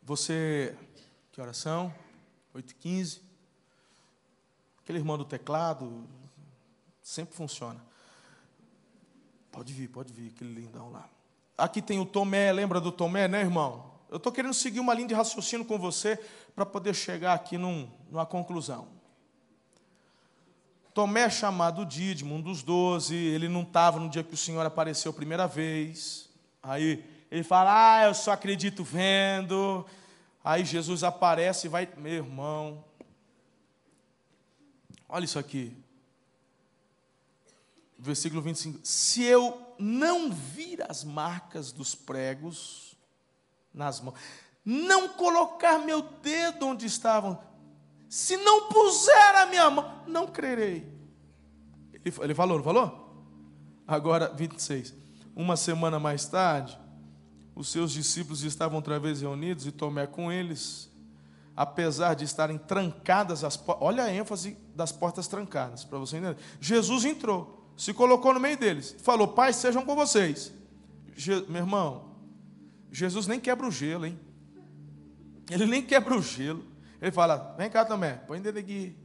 Você. Que oração? 8 e 15. Aquele irmão do teclado. Sempre funciona. Pode vir, pode vir, aquele lindão lá. Aqui tem o Tomé, lembra do Tomé, né, irmão? Eu estou querendo seguir uma linha de raciocínio com você para poder chegar aqui num, numa conclusão. Tomé, chamado Dídimo, um dos doze, ele não estava no dia que o Senhor apareceu a primeira vez. Aí ele fala: Ah, eu só acredito vendo. Aí Jesus aparece e vai, meu irmão, olha isso aqui. Versículo 25: Se eu não vir as marcas dos pregos nas mãos, não colocar meu dedo onde estavam, se não puser a minha mão, não crerei. Ele, ele falou, não falou? Agora, 26. Uma semana mais tarde, os seus discípulos estavam outra vez reunidos e Tomé com eles, apesar de estarem trancadas as portas. Olha a ênfase das portas trancadas, para você entender. Jesus entrou, se colocou no meio deles, falou: Pai, sejam com vocês. Je... Meu irmão, Jesus nem quebra o gelo, hein? Ele nem quebra o gelo. Ele fala: Vem cá, Tomé, põe dedo aqui.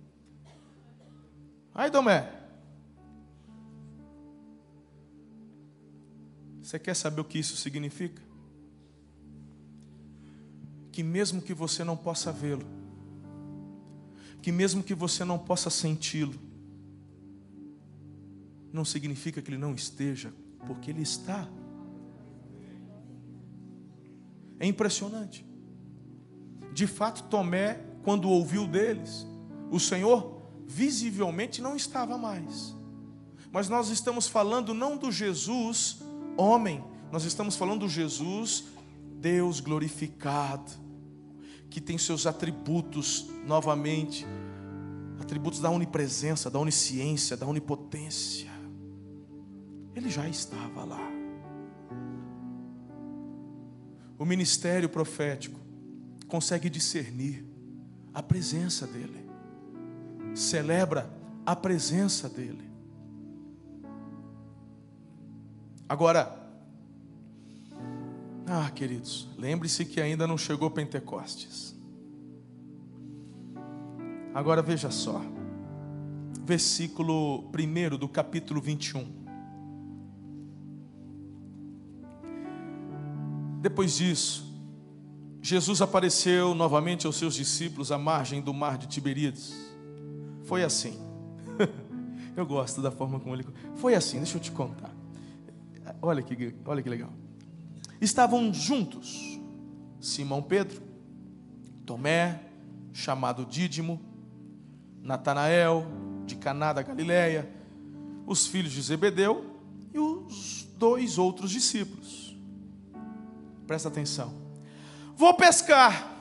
Aí, Tomé. Você quer saber o que isso significa? Que mesmo que você não possa vê-lo, que mesmo que você não possa senti-lo, não significa que ele não esteja, porque ele está. É impressionante. De fato, Tomé, quando ouviu deles, o Senhor visivelmente não estava mais. Mas nós estamos falando não do Jesus homem, nós estamos falando do Jesus Deus glorificado, que tem seus atributos novamente, atributos da onipresença, da onisciência, da onipotência. Ele já estava lá. O ministério profético consegue discernir a presença dEle, celebra a presença dEle. Agora, ah, queridos, lembre-se que ainda não chegou Pentecostes. Agora veja só, versículo 1 do capítulo 21. Depois disso, Jesus apareceu novamente aos seus discípulos à margem do mar de Tiberíades. Foi assim. Eu gosto da forma como ele. Foi assim, deixa eu te contar. Olha que, olha que legal estavam juntos Simão Pedro, Tomé, chamado Dídimo, Natanael, de Caná da Galileia, os filhos de Zebedeu e os dois outros discípulos. Presta atenção. Vou pescar,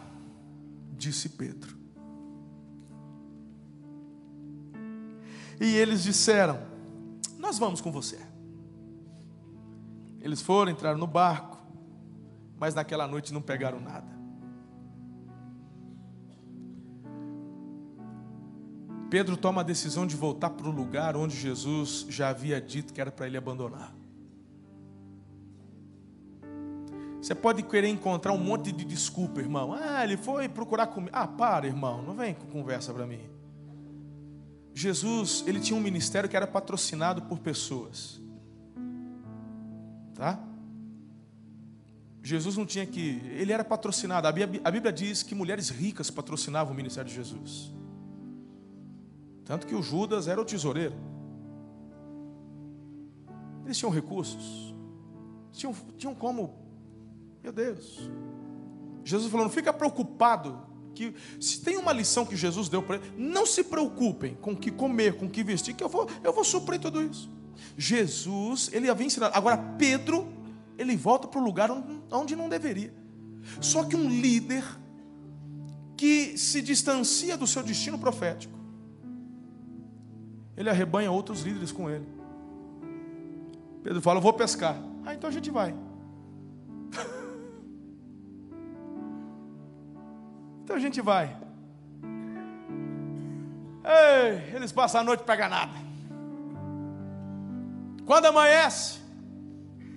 disse Pedro. E eles disseram: Nós vamos com você. Eles foram, entraram no barco mas naquela noite não pegaram nada. Pedro toma a decisão de voltar para o lugar onde Jesus já havia dito que era para ele abandonar. Você pode querer encontrar um monte de desculpa, irmão. Ah, ele foi procurar comigo. Ah, para, irmão, não vem com conversa para mim. Jesus, ele tinha um ministério que era patrocinado por pessoas. Tá? Jesus não tinha que. Ele era patrocinado. A Bíblia diz que mulheres ricas patrocinavam o ministério de Jesus. Tanto que o Judas era o tesoureiro. Eles tinham recursos. Tinham, tinham como. Meu Deus. Jesus falou: não fica preocupado. Que se tem uma lição que Jesus deu para ele, não se preocupem com o que comer, com o que vestir, que eu vou, eu vou suprir tudo isso. Jesus, ele havia ensinado. Agora, Pedro ele volta para o lugar onde não deveria. Só que um líder que se distancia do seu destino profético, ele arrebanha outros líderes com ele. Pedro fala: Eu vou pescar. Ah, então a gente vai. então a gente vai. Ei, eles passam a noite pegam nada. Quando amanhece,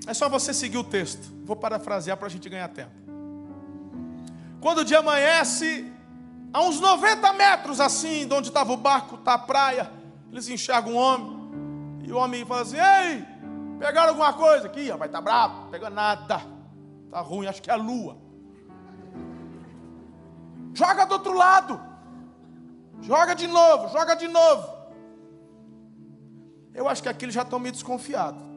é só você seguir o texto. Vou parafrasear para a gente ganhar tempo. Quando o dia amanhece, a uns 90 metros assim, de onde estava o barco, está a praia, eles enxergam um homem. E o homem fala assim: Ei, pegaram alguma coisa aqui? Vai estar tá bravo, pegou nada. Está ruim, acho que é a lua. Joga do outro lado. Joga de novo, joga de novo. Eu acho que aqui eles já estão meio desconfiados.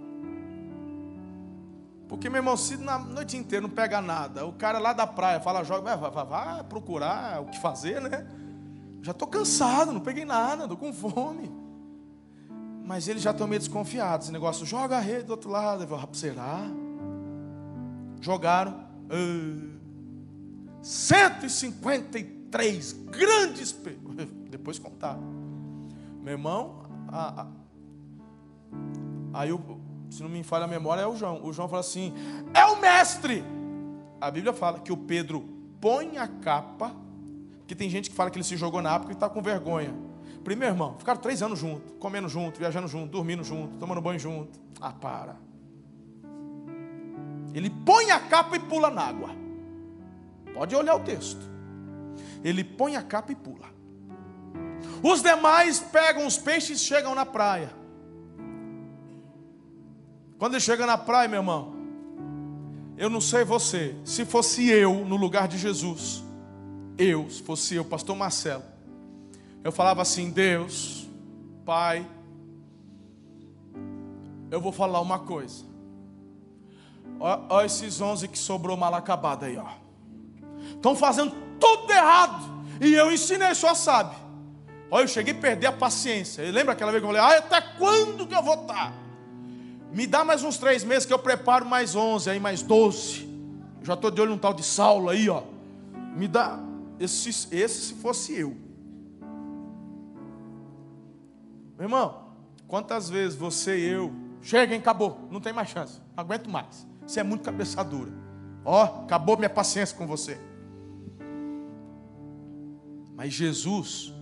Porque, meu irmão, se na noite inteira não pega nada, o cara lá da praia fala, joga, vai, vai, vai procurar o que fazer, né? Já estou cansado, não peguei nada, estou com fome. Mas eles já estão meio desconfiados. Esse negócio, joga a rede do outro lado. Eu falo, será? Jogaram. Uh, 153 grandes peixes. Depois contaram. Meu irmão, a, a, aí o se não me falha a memória, é o João. O João fala assim: é o mestre. A Bíblia fala que o Pedro põe a capa, que tem gente que fala que ele se jogou na água porque está com vergonha. Primeiro, irmão, ficaram três anos juntos, comendo junto, viajando junto, dormindo junto, tomando banho junto. Ah, para. Ele põe a capa e pula na água. Pode olhar o texto. Ele põe a capa e pula. Os demais pegam os peixes e chegam na praia. Quando ele chega na praia, meu irmão, Eu não sei você, se fosse eu no lugar de Jesus, eu, se fosse eu, pastor Marcelo, eu falava assim: Deus, Pai, eu vou falar uma coisa. Olha esses onze que sobrou mal acabado aí, ó. Estão fazendo tudo errado. E eu ensinei, só sabe. Olha, eu cheguei a perder a paciência. Lembra aquela vez que eu falei, ah, até quando que eu vou estar? Me dá mais uns três meses que eu preparo mais onze, aí mais doze. Já estou de olho num tal de Saulo aí, ó. Me dá. Esse, esse se fosse eu. Meu irmão, quantas vezes você e eu. Chega, hein, acabou. Não tem mais chance. Não aguento mais. Você é muito cabeça dura. Ó, acabou minha paciência com você. Mas Jesus,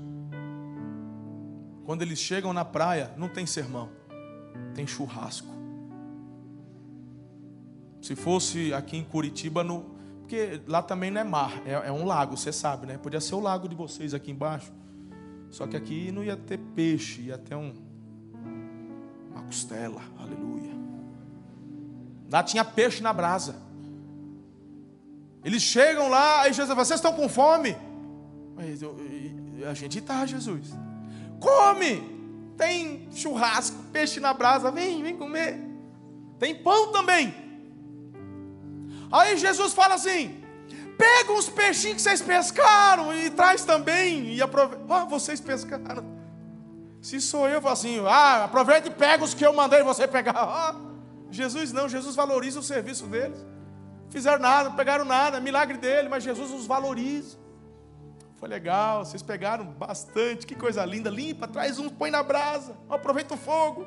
quando eles chegam na praia, não tem sermão, tem churrasco. Se fosse aqui em Curitiba, no, porque lá também não é mar, é, é, um lago, você sabe, né? Podia ser o lago de vocês aqui embaixo. Só que aqui não ia ter peixe, ia ter um, uma costela, aleluia. Lá tinha peixe na brasa. Eles chegam lá, aí Jesus fala: Vocês estão com fome? Mas eu, a gente está, Jesus. Come! Tem churrasco, peixe na brasa, vem, vem comer. Tem pão também. Aí Jesus fala assim: pega uns peixinhos que vocês pescaram e traz também. E aproveita. Ah, vocês pescaram. Se sou eu, eu falo assim: ah, aproveita e pega os que eu mandei você pegar. Ah, Jesus não, Jesus valoriza o serviço deles. Fizeram nada, não pegaram nada, milagre dele, mas Jesus os valoriza. Foi legal, vocês pegaram bastante, que coisa linda, limpa, traz uns, põe na brasa, aproveita o fogo.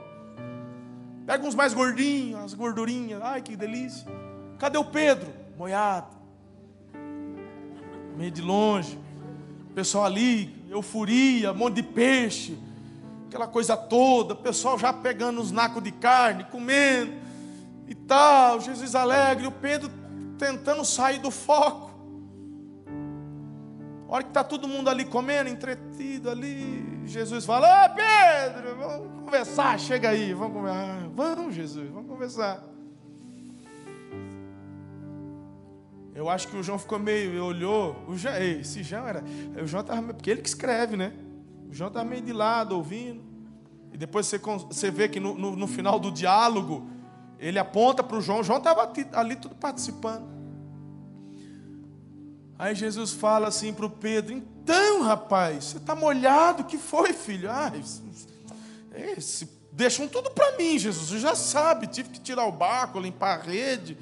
Pega uns mais gordinhos, as gordurinhas, ai que delícia. Cadê o Pedro? Moiado. Meio de longe. O pessoal ali, euforia, um monte de peixe, aquela coisa toda, o pessoal já pegando os nacos de carne, comendo e tal, Jesus alegre, o Pedro tentando sair do foco. A hora que está todo mundo ali comendo, entretido ali, Jesus fala: Ô Pedro, vamos conversar, chega aí, vamos conversar. Vamos, Jesus, vamos conversar. Eu acho que o João ficou meio, olhou, o João, esse João era, o João estava, porque ele que escreve, né? O João estava meio de lado, ouvindo. E depois você, você vê que no, no, no final do diálogo, ele aponta para o João, o João estava ali tudo participando. Aí Jesus fala assim para o Pedro: Então, rapaz, você está molhado, o que foi, filho? Ah, esse, deixam tudo para mim, Jesus. Você já sabe, tive que tirar o barco, limpar a rede.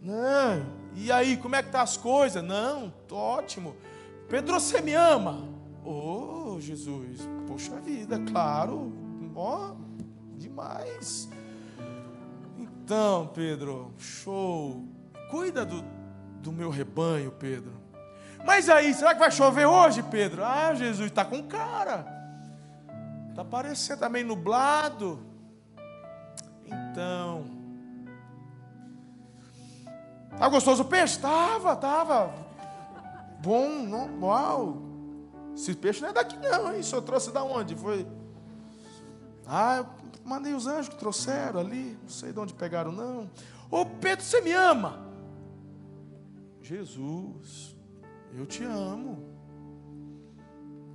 Não, e aí, como é que tá as coisas? Não, tô ótimo. Pedro, você me ama? Oh, Jesus, poxa vida, claro, ó, demais. Então, Pedro, show. Cuida do, do meu rebanho, Pedro. Mas aí, será que vai chover hoje, Pedro? Ah, Jesus, está com cara. Está parecendo também nublado. Então. Tá gostoso o peixe? Estava, estava. Bom, uau. Esse peixe não é daqui não, hein? Só trouxe da onde? Foi. Ah, Mandei os anjos que trouxeram ali, não sei de onde pegaram, não. Ô Pedro, você me ama? Jesus, eu te amo.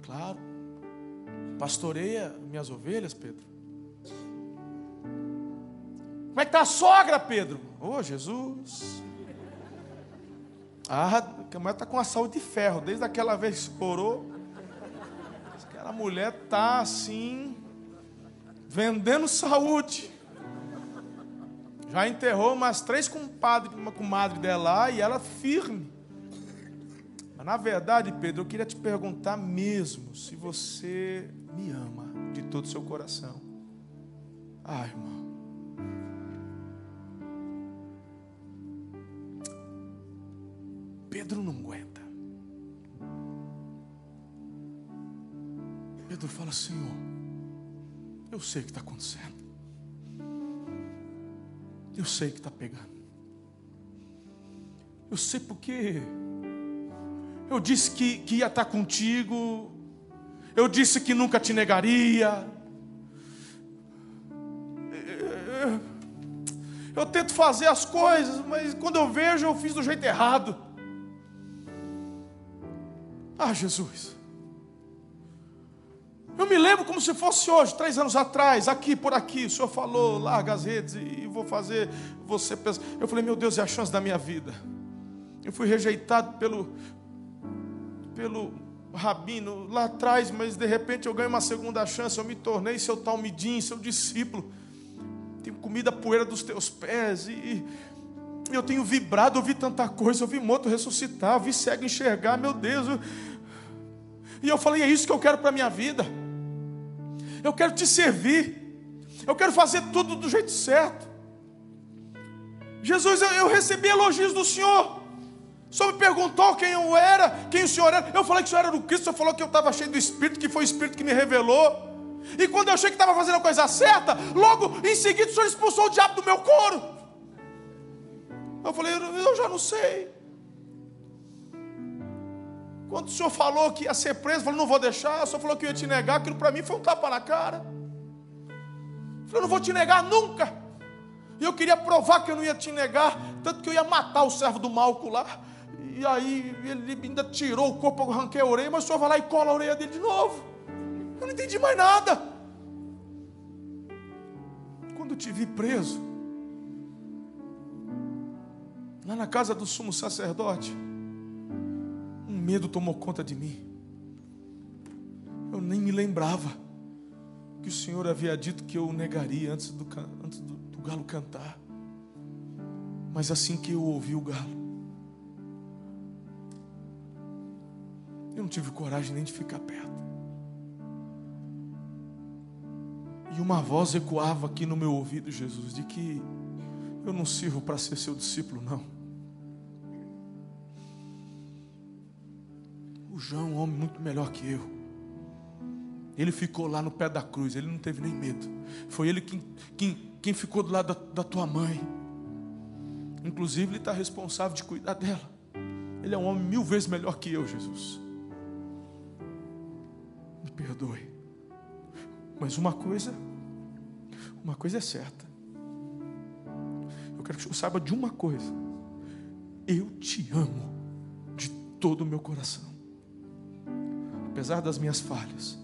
Claro. Pastoreia minhas ovelhas, Pedro. Como é que está a sogra, Pedro? Ô oh, Jesus. Ah, a mulher está com a saúde de ferro, desde aquela vez que orou. Aquela mulher está assim, vendendo saúde. Já enterrou umas três compadres, uma comadre dela lá e ela firme. Mas na verdade, Pedro, eu queria te perguntar mesmo se você me ama de todo o seu coração. Ah, irmão. Pedro não aguenta. Pedro fala, Senhor. Eu sei o que está acontecendo. Eu sei que está pegando. Eu sei porque eu disse que, que ia estar tá contigo. Eu disse que nunca te negaria. Eu tento fazer as coisas, mas quando eu vejo, eu fiz do jeito errado. Ah, Jesus. Eu me lembro como se fosse hoje, três anos atrás, aqui por aqui, o Senhor falou, larga as redes e vou fazer você pensar. Eu falei, meu Deus, é a chance da minha vida. Eu fui rejeitado pelo, pelo rabino lá atrás, mas de repente eu ganho uma segunda chance, eu me tornei seu talmidim, seu discípulo. Tenho comida a poeira dos teus pés e, eu tenho vibrado, eu vi tanta coisa, eu vi morto ressuscitar, eu vi cego enxergar, meu Deus. Eu... E eu falei, é isso que eu quero para a minha vida. Eu quero te servir. Eu quero fazer tudo do jeito certo. Jesus, eu, eu recebi elogios do Senhor. O Senhor me perguntou quem eu era, quem o Senhor era. Eu falei que o Senhor era o Cristo. O Senhor falou que eu estava cheio do Espírito, que foi o Espírito que me revelou. E quando eu achei que estava fazendo a coisa certa, logo em seguida o Senhor expulsou o diabo do meu couro. Eu falei, eu já não sei. Quando o Senhor falou que ia ser preso, falei, não vou deixar. O Senhor falou que ia te negar. Aquilo para mim foi um tapa na cara. Eu falei, não vou te negar nunca. E eu queria provar que eu não ia te negar. Tanto que eu ia matar o servo do Malco lá. E aí ele ainda tirou o corpo, eu arranquei a orelha, mas o senhor vai lá e cola a orelha dele de novo. Eu não entendi mais nada. Quando eu te vi preso, lá na casa do sumo sacerdote, medo tomou conta de mim. Eu nem me lembrava que o Senhor havia dito que eu o negaria antes do, antes do, do galo cantar. Mas assim que eu ouvi o galo, Eu não tive coragem nem de ficar perto. E uma voz ecoava aqui no meu ouvido, Jesus, de que eu não sirvo para ser seu discípulo, não. O João é um homem muito melhor que eu. Ele ficou lá no pé da cruz, ele não teve nem medo. Foi ele quem, quem, quem ficou do lado da, da tua mãe. Inclusive, ele está responsável de cuidar dela. Ele é um homem mil vezes melhor que eu, Jesus perdoe. Mas uma coisa, uma coisa é certa. Eu quero que você saiba de uma coisa. Eu te amo de todo o meu coração. Apesar das minhas falhas,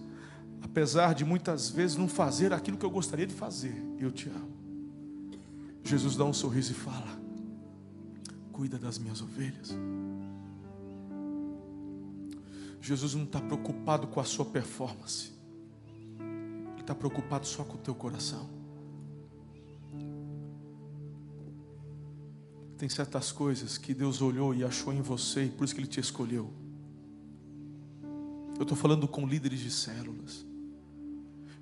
apesar de muitas vezes não fazer aquilo que eu gostaria de fazer, eu te amo. Jesus dá um sorriso e fala: Cuida das minhas ovelhas. Jesus não está preocupado com a sua performance, Ele está preocupado só com o teu coração. Tem certas coisas que Deus olhou e achou em você e por isso que Ele te escolheu. Eu estou falando com líderes de células.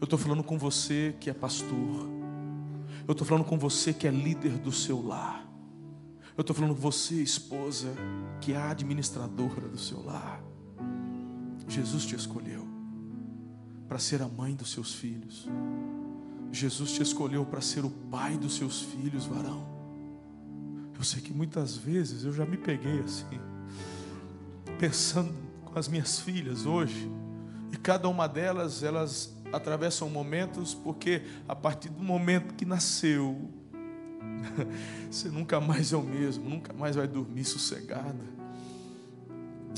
Eu estou falando com você que é pastor. Eu estou falando com você que é líder do seu lar. Eu estou falando com você, esposa, que é administradora do seu lar. Jesus te escolheu para ser a mãe dos seus filhos. Jesus te escolheu para ser o pai dos seus filhos, varão. Eu sei que muitas vezes eu já me peguei assim, pensando as minhas filhas hoje, e cada uma delas, elas atravessam momentos, porque a partir do momento que nasceu, você nunca mais é o mesmo, nunca mais vai dormir sossegada.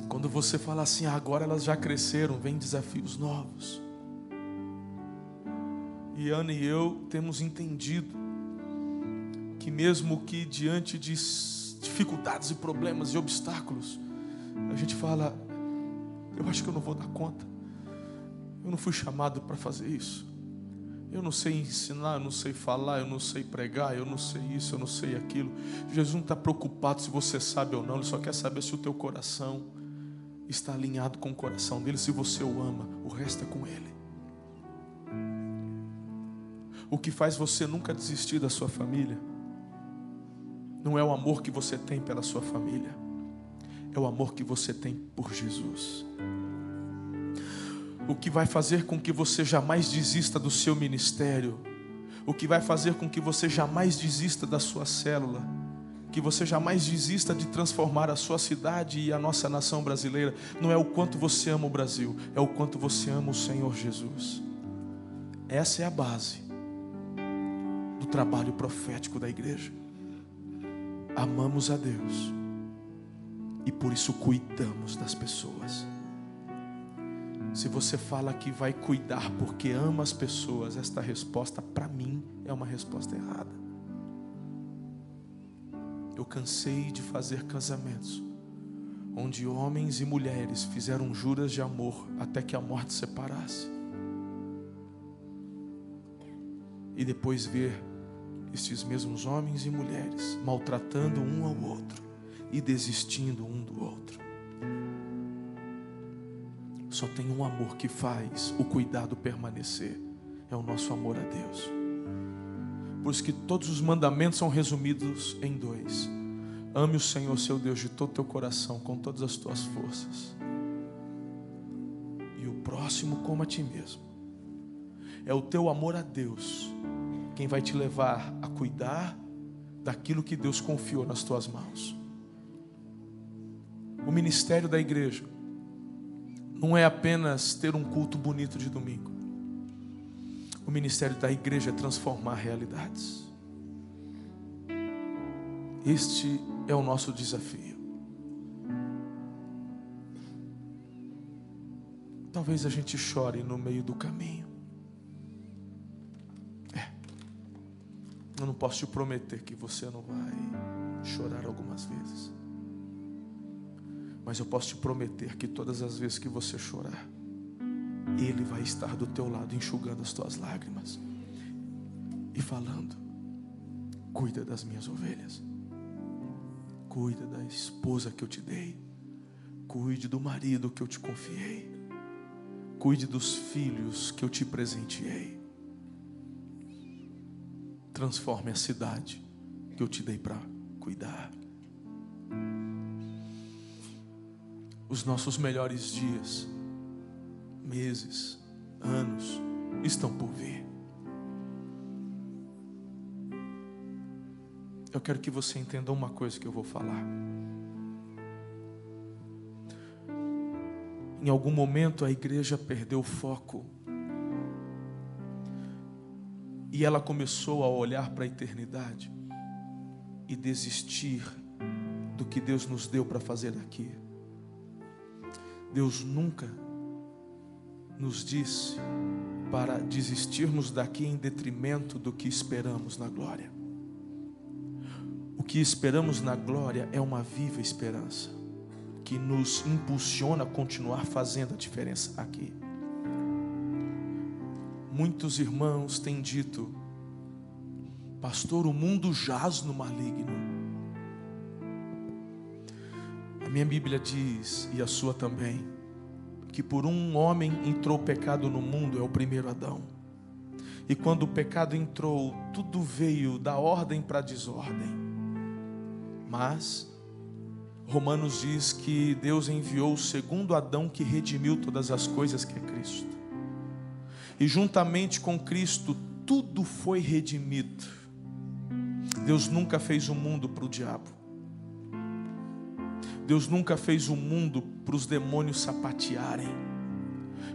Quando você fala assim, ah, agora elas já cresceram, vem desafios novos. E Ana e eu temos entendido que mesmo que diante de dificuldades e problemas e obstáculos, a gente fala, eu acho que eu não vou dar conta. Eu não fui chamado para fazer isso. Eu não sei ensinar, eu não sei falar, eu não sei pregar, eu não sei isso, eu não sei aquilo. Jesus não está preocupado se você sabe ou não, Ele só quer saber se o teu coração está alinhado com o coração dele. Se você o ama, o resto é com ele. O que faz você nunca desistir da sua família não é o amor que você tem pela sua família, é o amor que você tem por Jesus. O que vai fazer com que você jamais desista do seu ministério, o que vai fazer com que você jamais desista da sua célula, que você jamais desista de transformar a sua cidade e a nossa nação brasileira. Não é o quanto você ama o Brasil, é o quanto você ama o Senhor Jesus. Essa é a base. do trabalho profético da igreja. Amamos a Deus e por isso cuidamos das pessoas. Se você fala que vai cuidar porque ama as pessoas, esta resposta para mim é uma resposta errada. Eu cansei de fazer casamentos onde homens e mulheres fizeram juras de amor até que a morte separasse. E depois ver estes mesmos homens e mulheres maltratando um ao outro e desistindo um do outro. Só tem um amor que faz o cuidado permanecer: é o nosso amor a Deus. Por isso que todos os mandamentos são resumidos em dois: ame o Senhor seu Deus de todo teu coração, com todas as tuas forças, e o próximo como a ti mesmo. É o teu amor a Deus quem vai te levar a cuidar daquilo que Deus confiou nas tuas mãos. Ministério da igreja não é apenas ter um culto bonito de domingo. O ministério da igreja é transformar realidades. Este é o nosso desafio. Talvez a gente chore no meio do caminho. É. Eu não posso te prometer que você não vai chorar algumas vezes. Mas eu posso te prometer que todas as vezes que você chorar, Ele vai estar do teu lado, enxugando as tuas lágrimas e falando: Cuida das minhas ovelhas, cuida da esposa que eu te dei, cuide do marido que eu te confiei, cuide dos filhos que eu te presenteei. Transforme a cidade que eu te dei para cuidar. Os nossos melhores dias, meses, anos estão por vir. Eu quero que você entenda uma coisa que eu vou falar. Em algum momento a igreja perdeu o foco e ela começou a olhar para a eternidade e desistir do que Deus nos deu para fazer aqui. Deus nunca nos disse para desistirmos daqui em detrimento do que esperamos na glória. O que esperamos na glória é uma viva esperança que nos impulsiona a continuar fazendo a diferença aqui. Muitos irmãos têm dito, pastor, o mundo jaz no maligno. A minha Bíblia diz, e a sua também, que por um homem entrou o pecado no mundo, é o primeiro Adão. E quando o pecado entrou, tudo veio da ordem para a desordem. Mas Romanos diz que Deus enviou o segundo Adão que redimiu todas as coisas, que é Cristo. E juntamente com Cristo, tudo foi redimido. Deus nunca fez o mundo para o diabo. Deus nunca fez o mundo para os demônios sapatearem.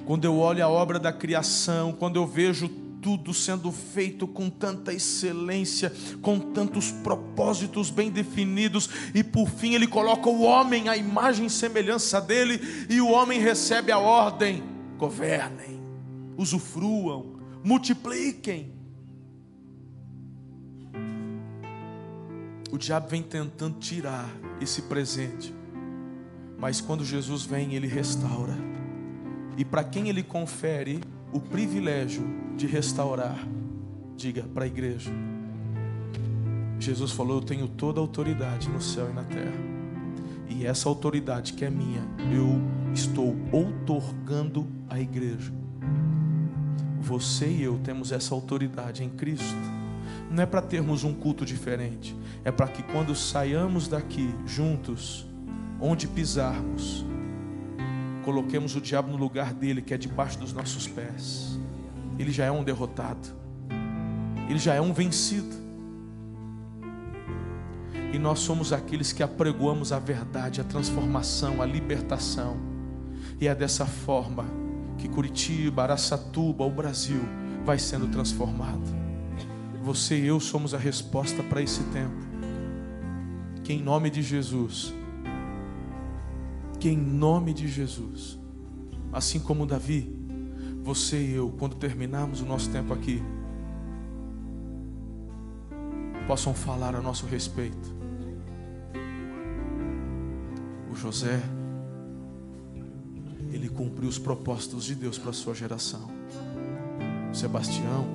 Quando eu olho a obra da criação, quando eu vejo tudo sendo feito com tanta excelência, com tantos propósitos bem definidos, e por fim ele coloca o homem à imagem e semelhança dele, e o homem recebe a ordem: governem, usufruam, multipliquem. O diabo vem tentando tirar esse presente mas quando Jesus vem, ele restaura. E para quem ele confere o privilégio de restaurar, diga para a igreja. Jesus falou: Eu tenho toda a autoridade no céu e na terra. E essa autoridade que é minha, eu estou outorgando à igreja. Você e eu temos essa autoridade em Cristo. Não é para termos um culto diferente, é para que quando saiamos daqui juntos, onde pisarmos, coloquemos o diabo no lugar dele, que é debaixo dos nossos pés. Ele já é um derrotado, ele já é um vencido. E nós somos aqueles que apregoamos a verdade, a transformação, a libertação. E é dessa forma que Curitiba, Araçatuba, o Brasil vai sendo transformado. Você e eu somos a resposta para esse tempo. Que em nome de Jesus, que em nome de Jesus, assim como Davi, você e eu, quando terminarmos o nosso tempo aqui, possam falar a nosso respeito. O José, ele cumpriu os propósitos de Deus para a sua geração. O Sebastião,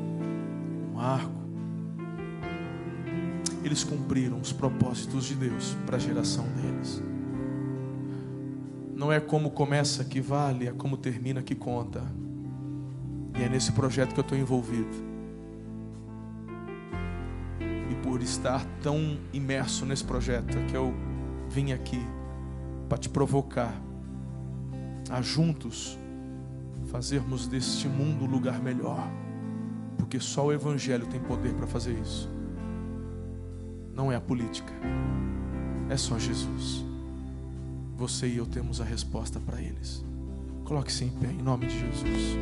o Marco, eles cumpriram os propósitos de Deus para a geração deles. Não é como começa que vale, é como termina que conta. E é nesse projeto que eu estou envolvido. E por estar tão imerso nesse projeto, é que eu vim aqui para te provocar a juntos fazermos deste mundo um lugar melhor. Porque só o Evangelho tem poder para fazer isso. Não é a política, é só Jesus. Você e eu temos a resposta para eles. Coloque-se em pé, em nome de Jesus.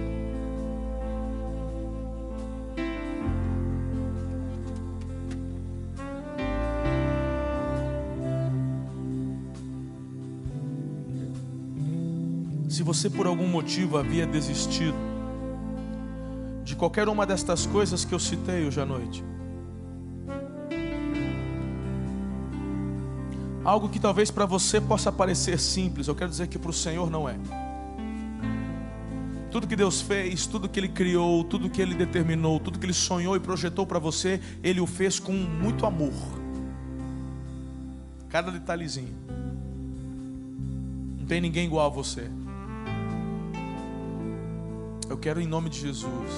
Se você por algum motivo havia desistido de qualquer uma destas coisas que eu citei hoje à noite, algo que talvez para você possa parecer simples, eu quero dizer que para o Senhor não é. Tudo que Deus fez, tudo que Ele criou, tudo que Ele determinou, tudo que Ele sonhou e projetou para você, Ele o fez com muito amor. Cada detalhezinho. Não tem ninguém igual a você. Eu quero, em nome de Jesus,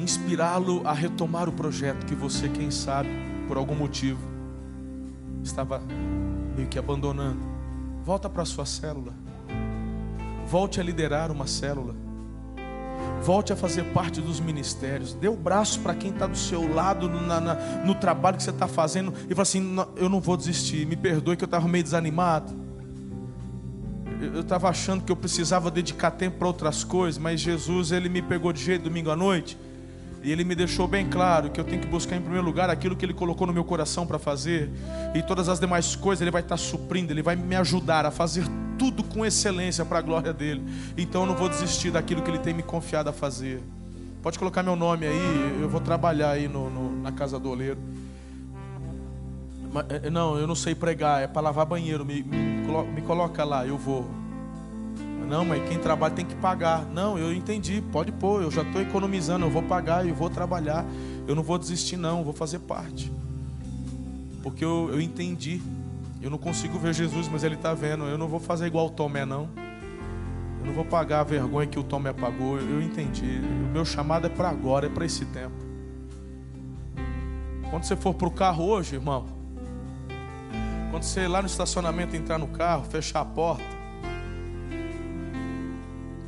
inspirá-lo a retomar o projeto que você, quem sabe, por algum motivo, estava meio que abandonando. Volta para a sua célula. Volte a liderar uma célula. Volte a fazer parte dos ministérios. Dê o braço para quem está do seu lado na, na, no trabalho que você está fazendo e fala assim: Eu não vou desistir. Me perdoe que eu estava meio desanimado eu estava achando que eu precisava dedicar tempo para outras coisas, mas Jesus ele me pegou de jeito domingo à noite e ele me deixou bem claro que eu tenho que buscar em primeiro lugar aquilo que ele colocou no meu coração para fazer e todas as demais coisas ele vai estar tá suprindo, ele vai me ajudar a fazer tudo com excelência para a glória dele. Então eu não vou desistir daquilo que ele tem me confiado a fazer. Pode colocar meu nome aí, eu vou trabalhar aí no, no, na casa do oleiro. É, não, eu não sei pregar, é para lavar banheiro. Me, me, me coloca lá, eu vou. Não, mas quem trabalha tem que pagar. Não, eu entendi, pode pôr, eu já estou economizando, eu vou pagar, eu vou trabalhar. Eu não vou desistir, não, vou fazer parte. Porque eu, eu entendi. Eu não consigo ver Jesus, mas Ele está vendo. Eu não vou fazer igual o Tomé, não. Eu não vou pagar a vergonha que o Tomé pagou. Eu entendi. O meu chamado é para agora, é para esse tempo. Quando você for para o carro hoje, irmão, quando você lá no estacionamento entrar no carro, fechar a porta,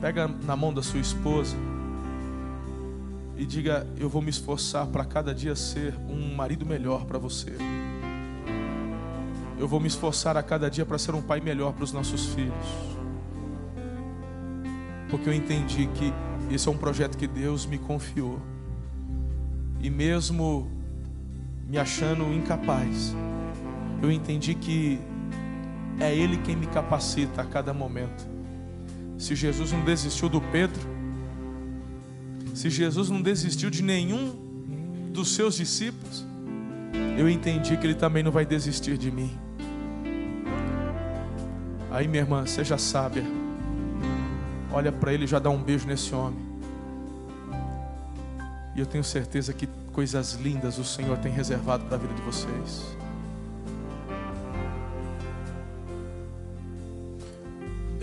pega na mão da sua esposa e diga: Eu vou me esforçar para cada dia ser um marido melhor para você. Eu vou me esforçar a cada dia para ser um pai melhor para os nossos filhos. Porque eu entendi que esse é um projeto que Deus me confiou. E mesmo me achando incapaz, eu entendi que é Ele quem me capacita a cada momento. Se Jesus não desistiu do Pedro, se Jesus não desistiu de nenhum dos seus discípulos, eu entendi que Ele também não vai desistir de mim. Aí, minha irmã, seja sábia. Olha para ele e já dá um beijo nesse homem. E eu tenho certeza que coisas lindas o Senhor tem reservado para a vida de vocês.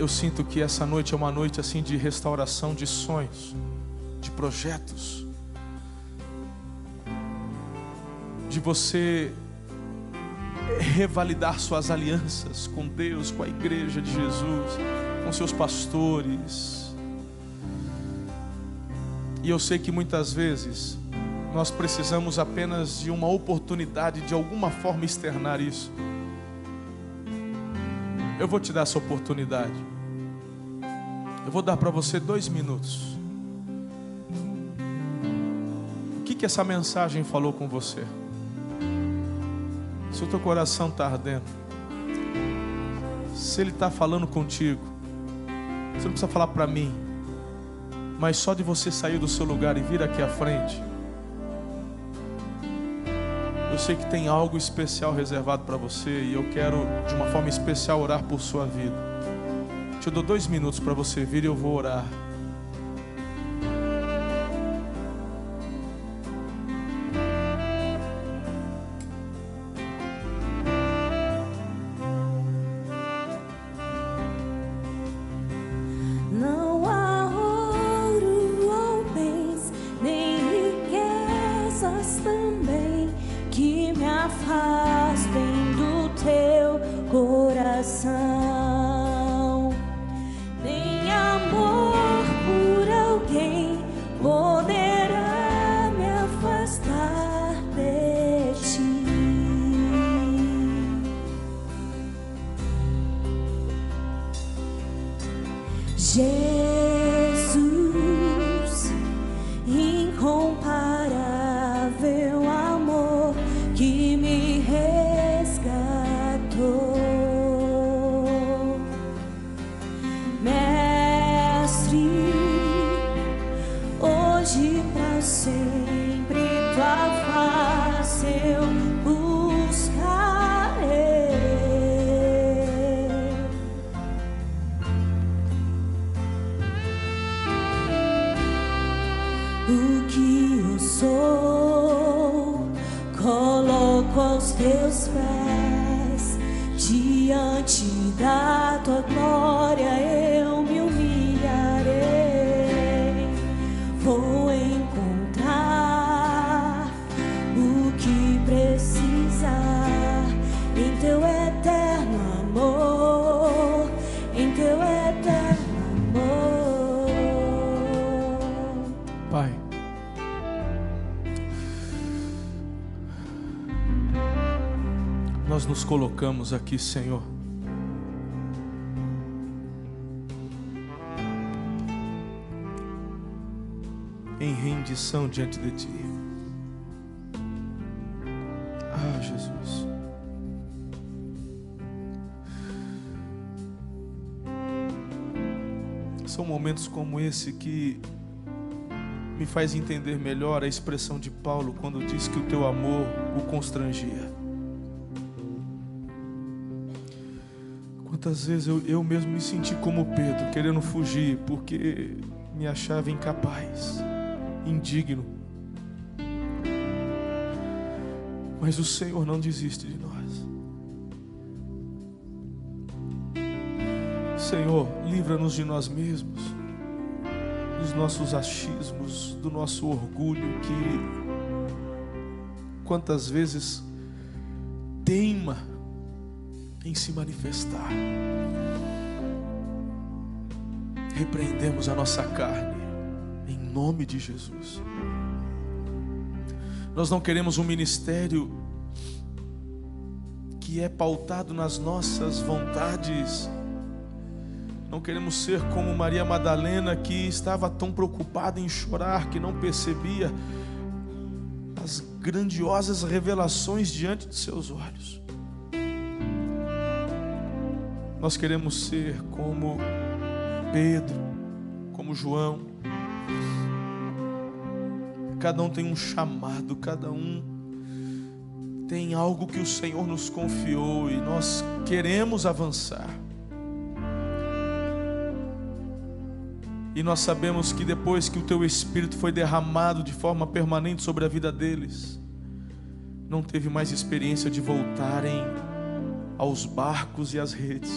Eu sinto que essa noite é uma noite assim de restauração de sonhos, de projetos, de você revalidar suas alianças com Deus, com a igreja de Jesus, com seus pastores. E eu sei que muitas vezes nós precisamos apenas de uma oportunidade de alguma forma externar isso. Eu vou te dar essa oportunidade. Eu vou dar para você dois minutos. O que, que essa mensagem falou com você? Se o teu coração está ardendo, se ele está falando contigo, você não precisa falar para mim, mas só de você sair do seu lugar e vir aqui à frente, eu sei que tem algo especial reservado para você e eu quero, de uma forma especial, orar por sua vida. Te dou dois minutos para você vir e eu vou orar. Colocamos aqui, Senhor. Em rendição diante de Ti. Ah, Jesus. São momentos como esse que me faz entender melhor a expressão de Paulo quando diz que o teu amor o constrangia. Quantas vezes eu, eu mesmo me senti como Pedro, querendo fugir, porque me achava incapaz, indigno. Mas o Senhor não desiste de nós. Senhor, livra-nos de nós mesmos, dos nossos achismos, do nosso orgulho que quantas vezes teima em se manifestar. Repreendemos a nossa carne em nome de Jesus. Nós não queremos um ministério que é pautado nas nossas vontades. Não queremos ser como Maria Madalena que estava tão preocupada em chorar que não percebia as grandiosas revelações diante de seus olhos. Nós queremos ser como Pedro, como João. Cada um tem um chamado, cada um tem algo que o Senhor nos confiou e nós queremos avançar. E nós sabemos que depois que o teu Espírito foi derramado de forma permanente sobre a vida deles, não teve mais experiência de voltarem aos barcos e às redes.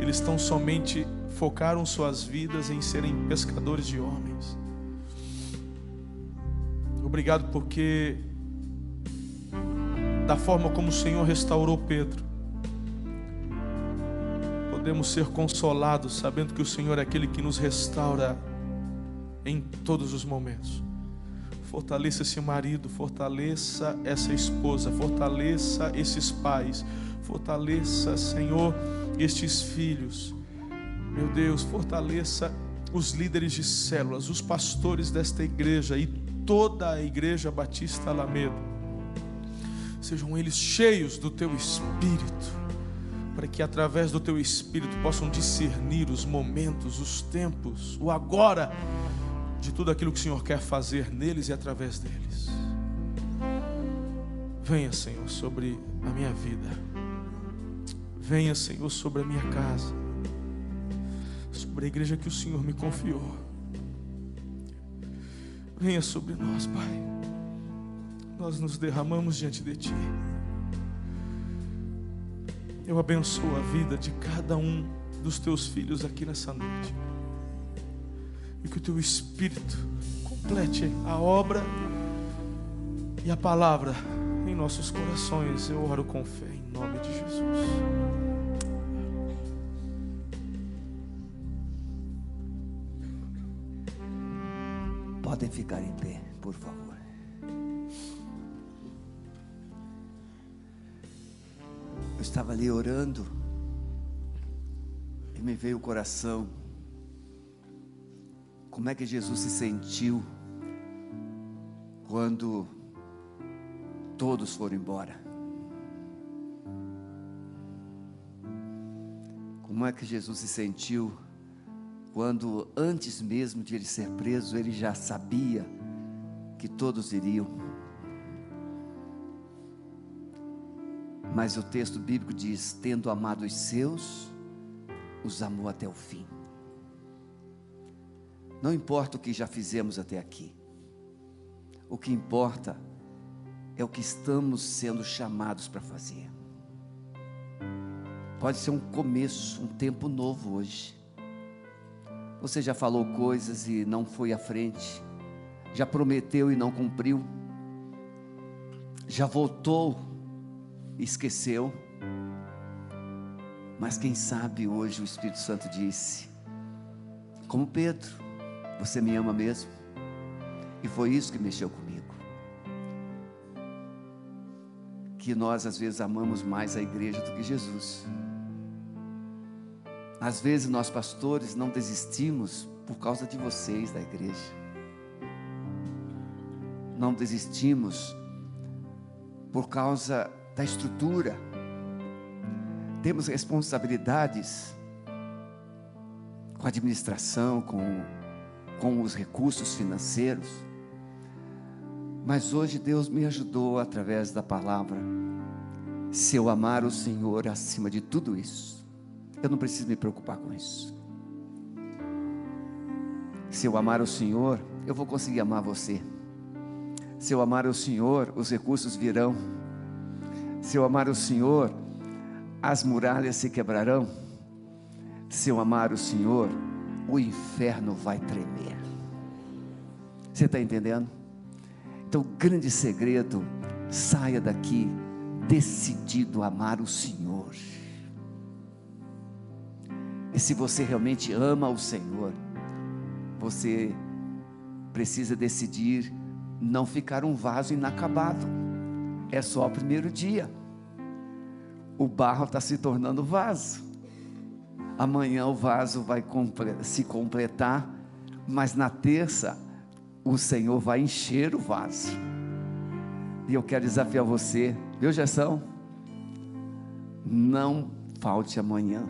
Eles estão somente focaram suas vidas em serem pescadores de homens. Obrigado porque da forma como o Senhor restaurou Pedro, podemos ser consolados sabendo que o Senhor é aquele que nos restaura em todos os momentos. Fortaleça esse marido, fortaleça essa esposa, fortaleça esses pais, Fortaleça, Senhor, estes filhos. Meu Deus, fortaleça os líderes de células, os pastores desta igreja e toda a igreja batista Alamedo. Sejam eles cheios do teu espírito, para que através do teu espírito possam discernir os momentos, os tempos, o agora de tudo aquilo que o Senhor quer fazer neles e através deles. Venha, Senhor, sobre a minha vida. Venha, Senhor, sobre a minha casa. Sobre a igreja que o Senhor me confiou. Venha sobre nós, Pai. Nós nos derramamos diante de Ti. Eu abençoo a vida de cada um dos teus filhos aqui nessa noite e que o teu Espírito complete a obra e a palavra em nossos corações. Eu oro com fé em nome de Jesus. Podem ficar em pé, por favor. Eu estava ali orando e me veio o coração como é que Jesus se sentiu quando todos foram embora? Como é que Jesus se sentiu quando, antes mesmo de ele ser preso, ele já sabia que todos iriam? Mas o texto bíblico diz: tendo amado os seus, os amou até o fim. Não importa o que já fizemos até aqui. O que importa é o que estamos sendo chamados para fazer. Pode ser um começo, um tempo novo hoje. Você já falou coisas e não foi à frente. Já prometeu e não cumpriu. Já voltou e esqueceu. Mas quem sabe hoje o Espírito Santo disse, como Pedro, você me ama mesmo? E foi isso que mexeu comigo. Que nós às vezes amamos mais a igreja do que Jesus. Às vezes nós pastores não desistimos por causa de vocês da igreja. Não desistimos por causa da estrutura. Temos responsabilidades com a administração, com com os recursos financeiros. Mas hoje Deus me ajudou através da palavra. Se eu amar o Senhor acima de tudo isso, eu não preciso me preocupar com isso. Se eu amar o Senhor, eu vou conseguir amar você. Se eu amar o Senhor, os recursos virão. Se eu amar o Senhor, as muralhas se quebrarão. Se eu amar o Senhor, o inferno vai tremer. Você está entendendo? Então, grande segredo, saia daqui decidido a amar o Senhor. E se você realmente ama o Senhor, você precisa decidir não ficar um vaso inacabado. É só o primeiro dia. O barro está se tornando vaso. Amanhã o vaso vai se completar, mas na terça o Senhor vai encher o vaso. E eu quero desafiar você, viu, Gessão? Não falte amanhã.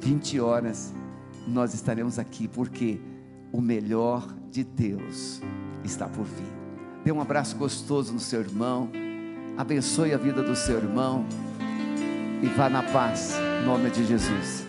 20 horas nós estaremos aqui, porque o melhor de Deus está por vir. Dê um abraço gostoso no seu irmão, abençoe a vida do seu irmão e vá na paz, em nome de Jesus.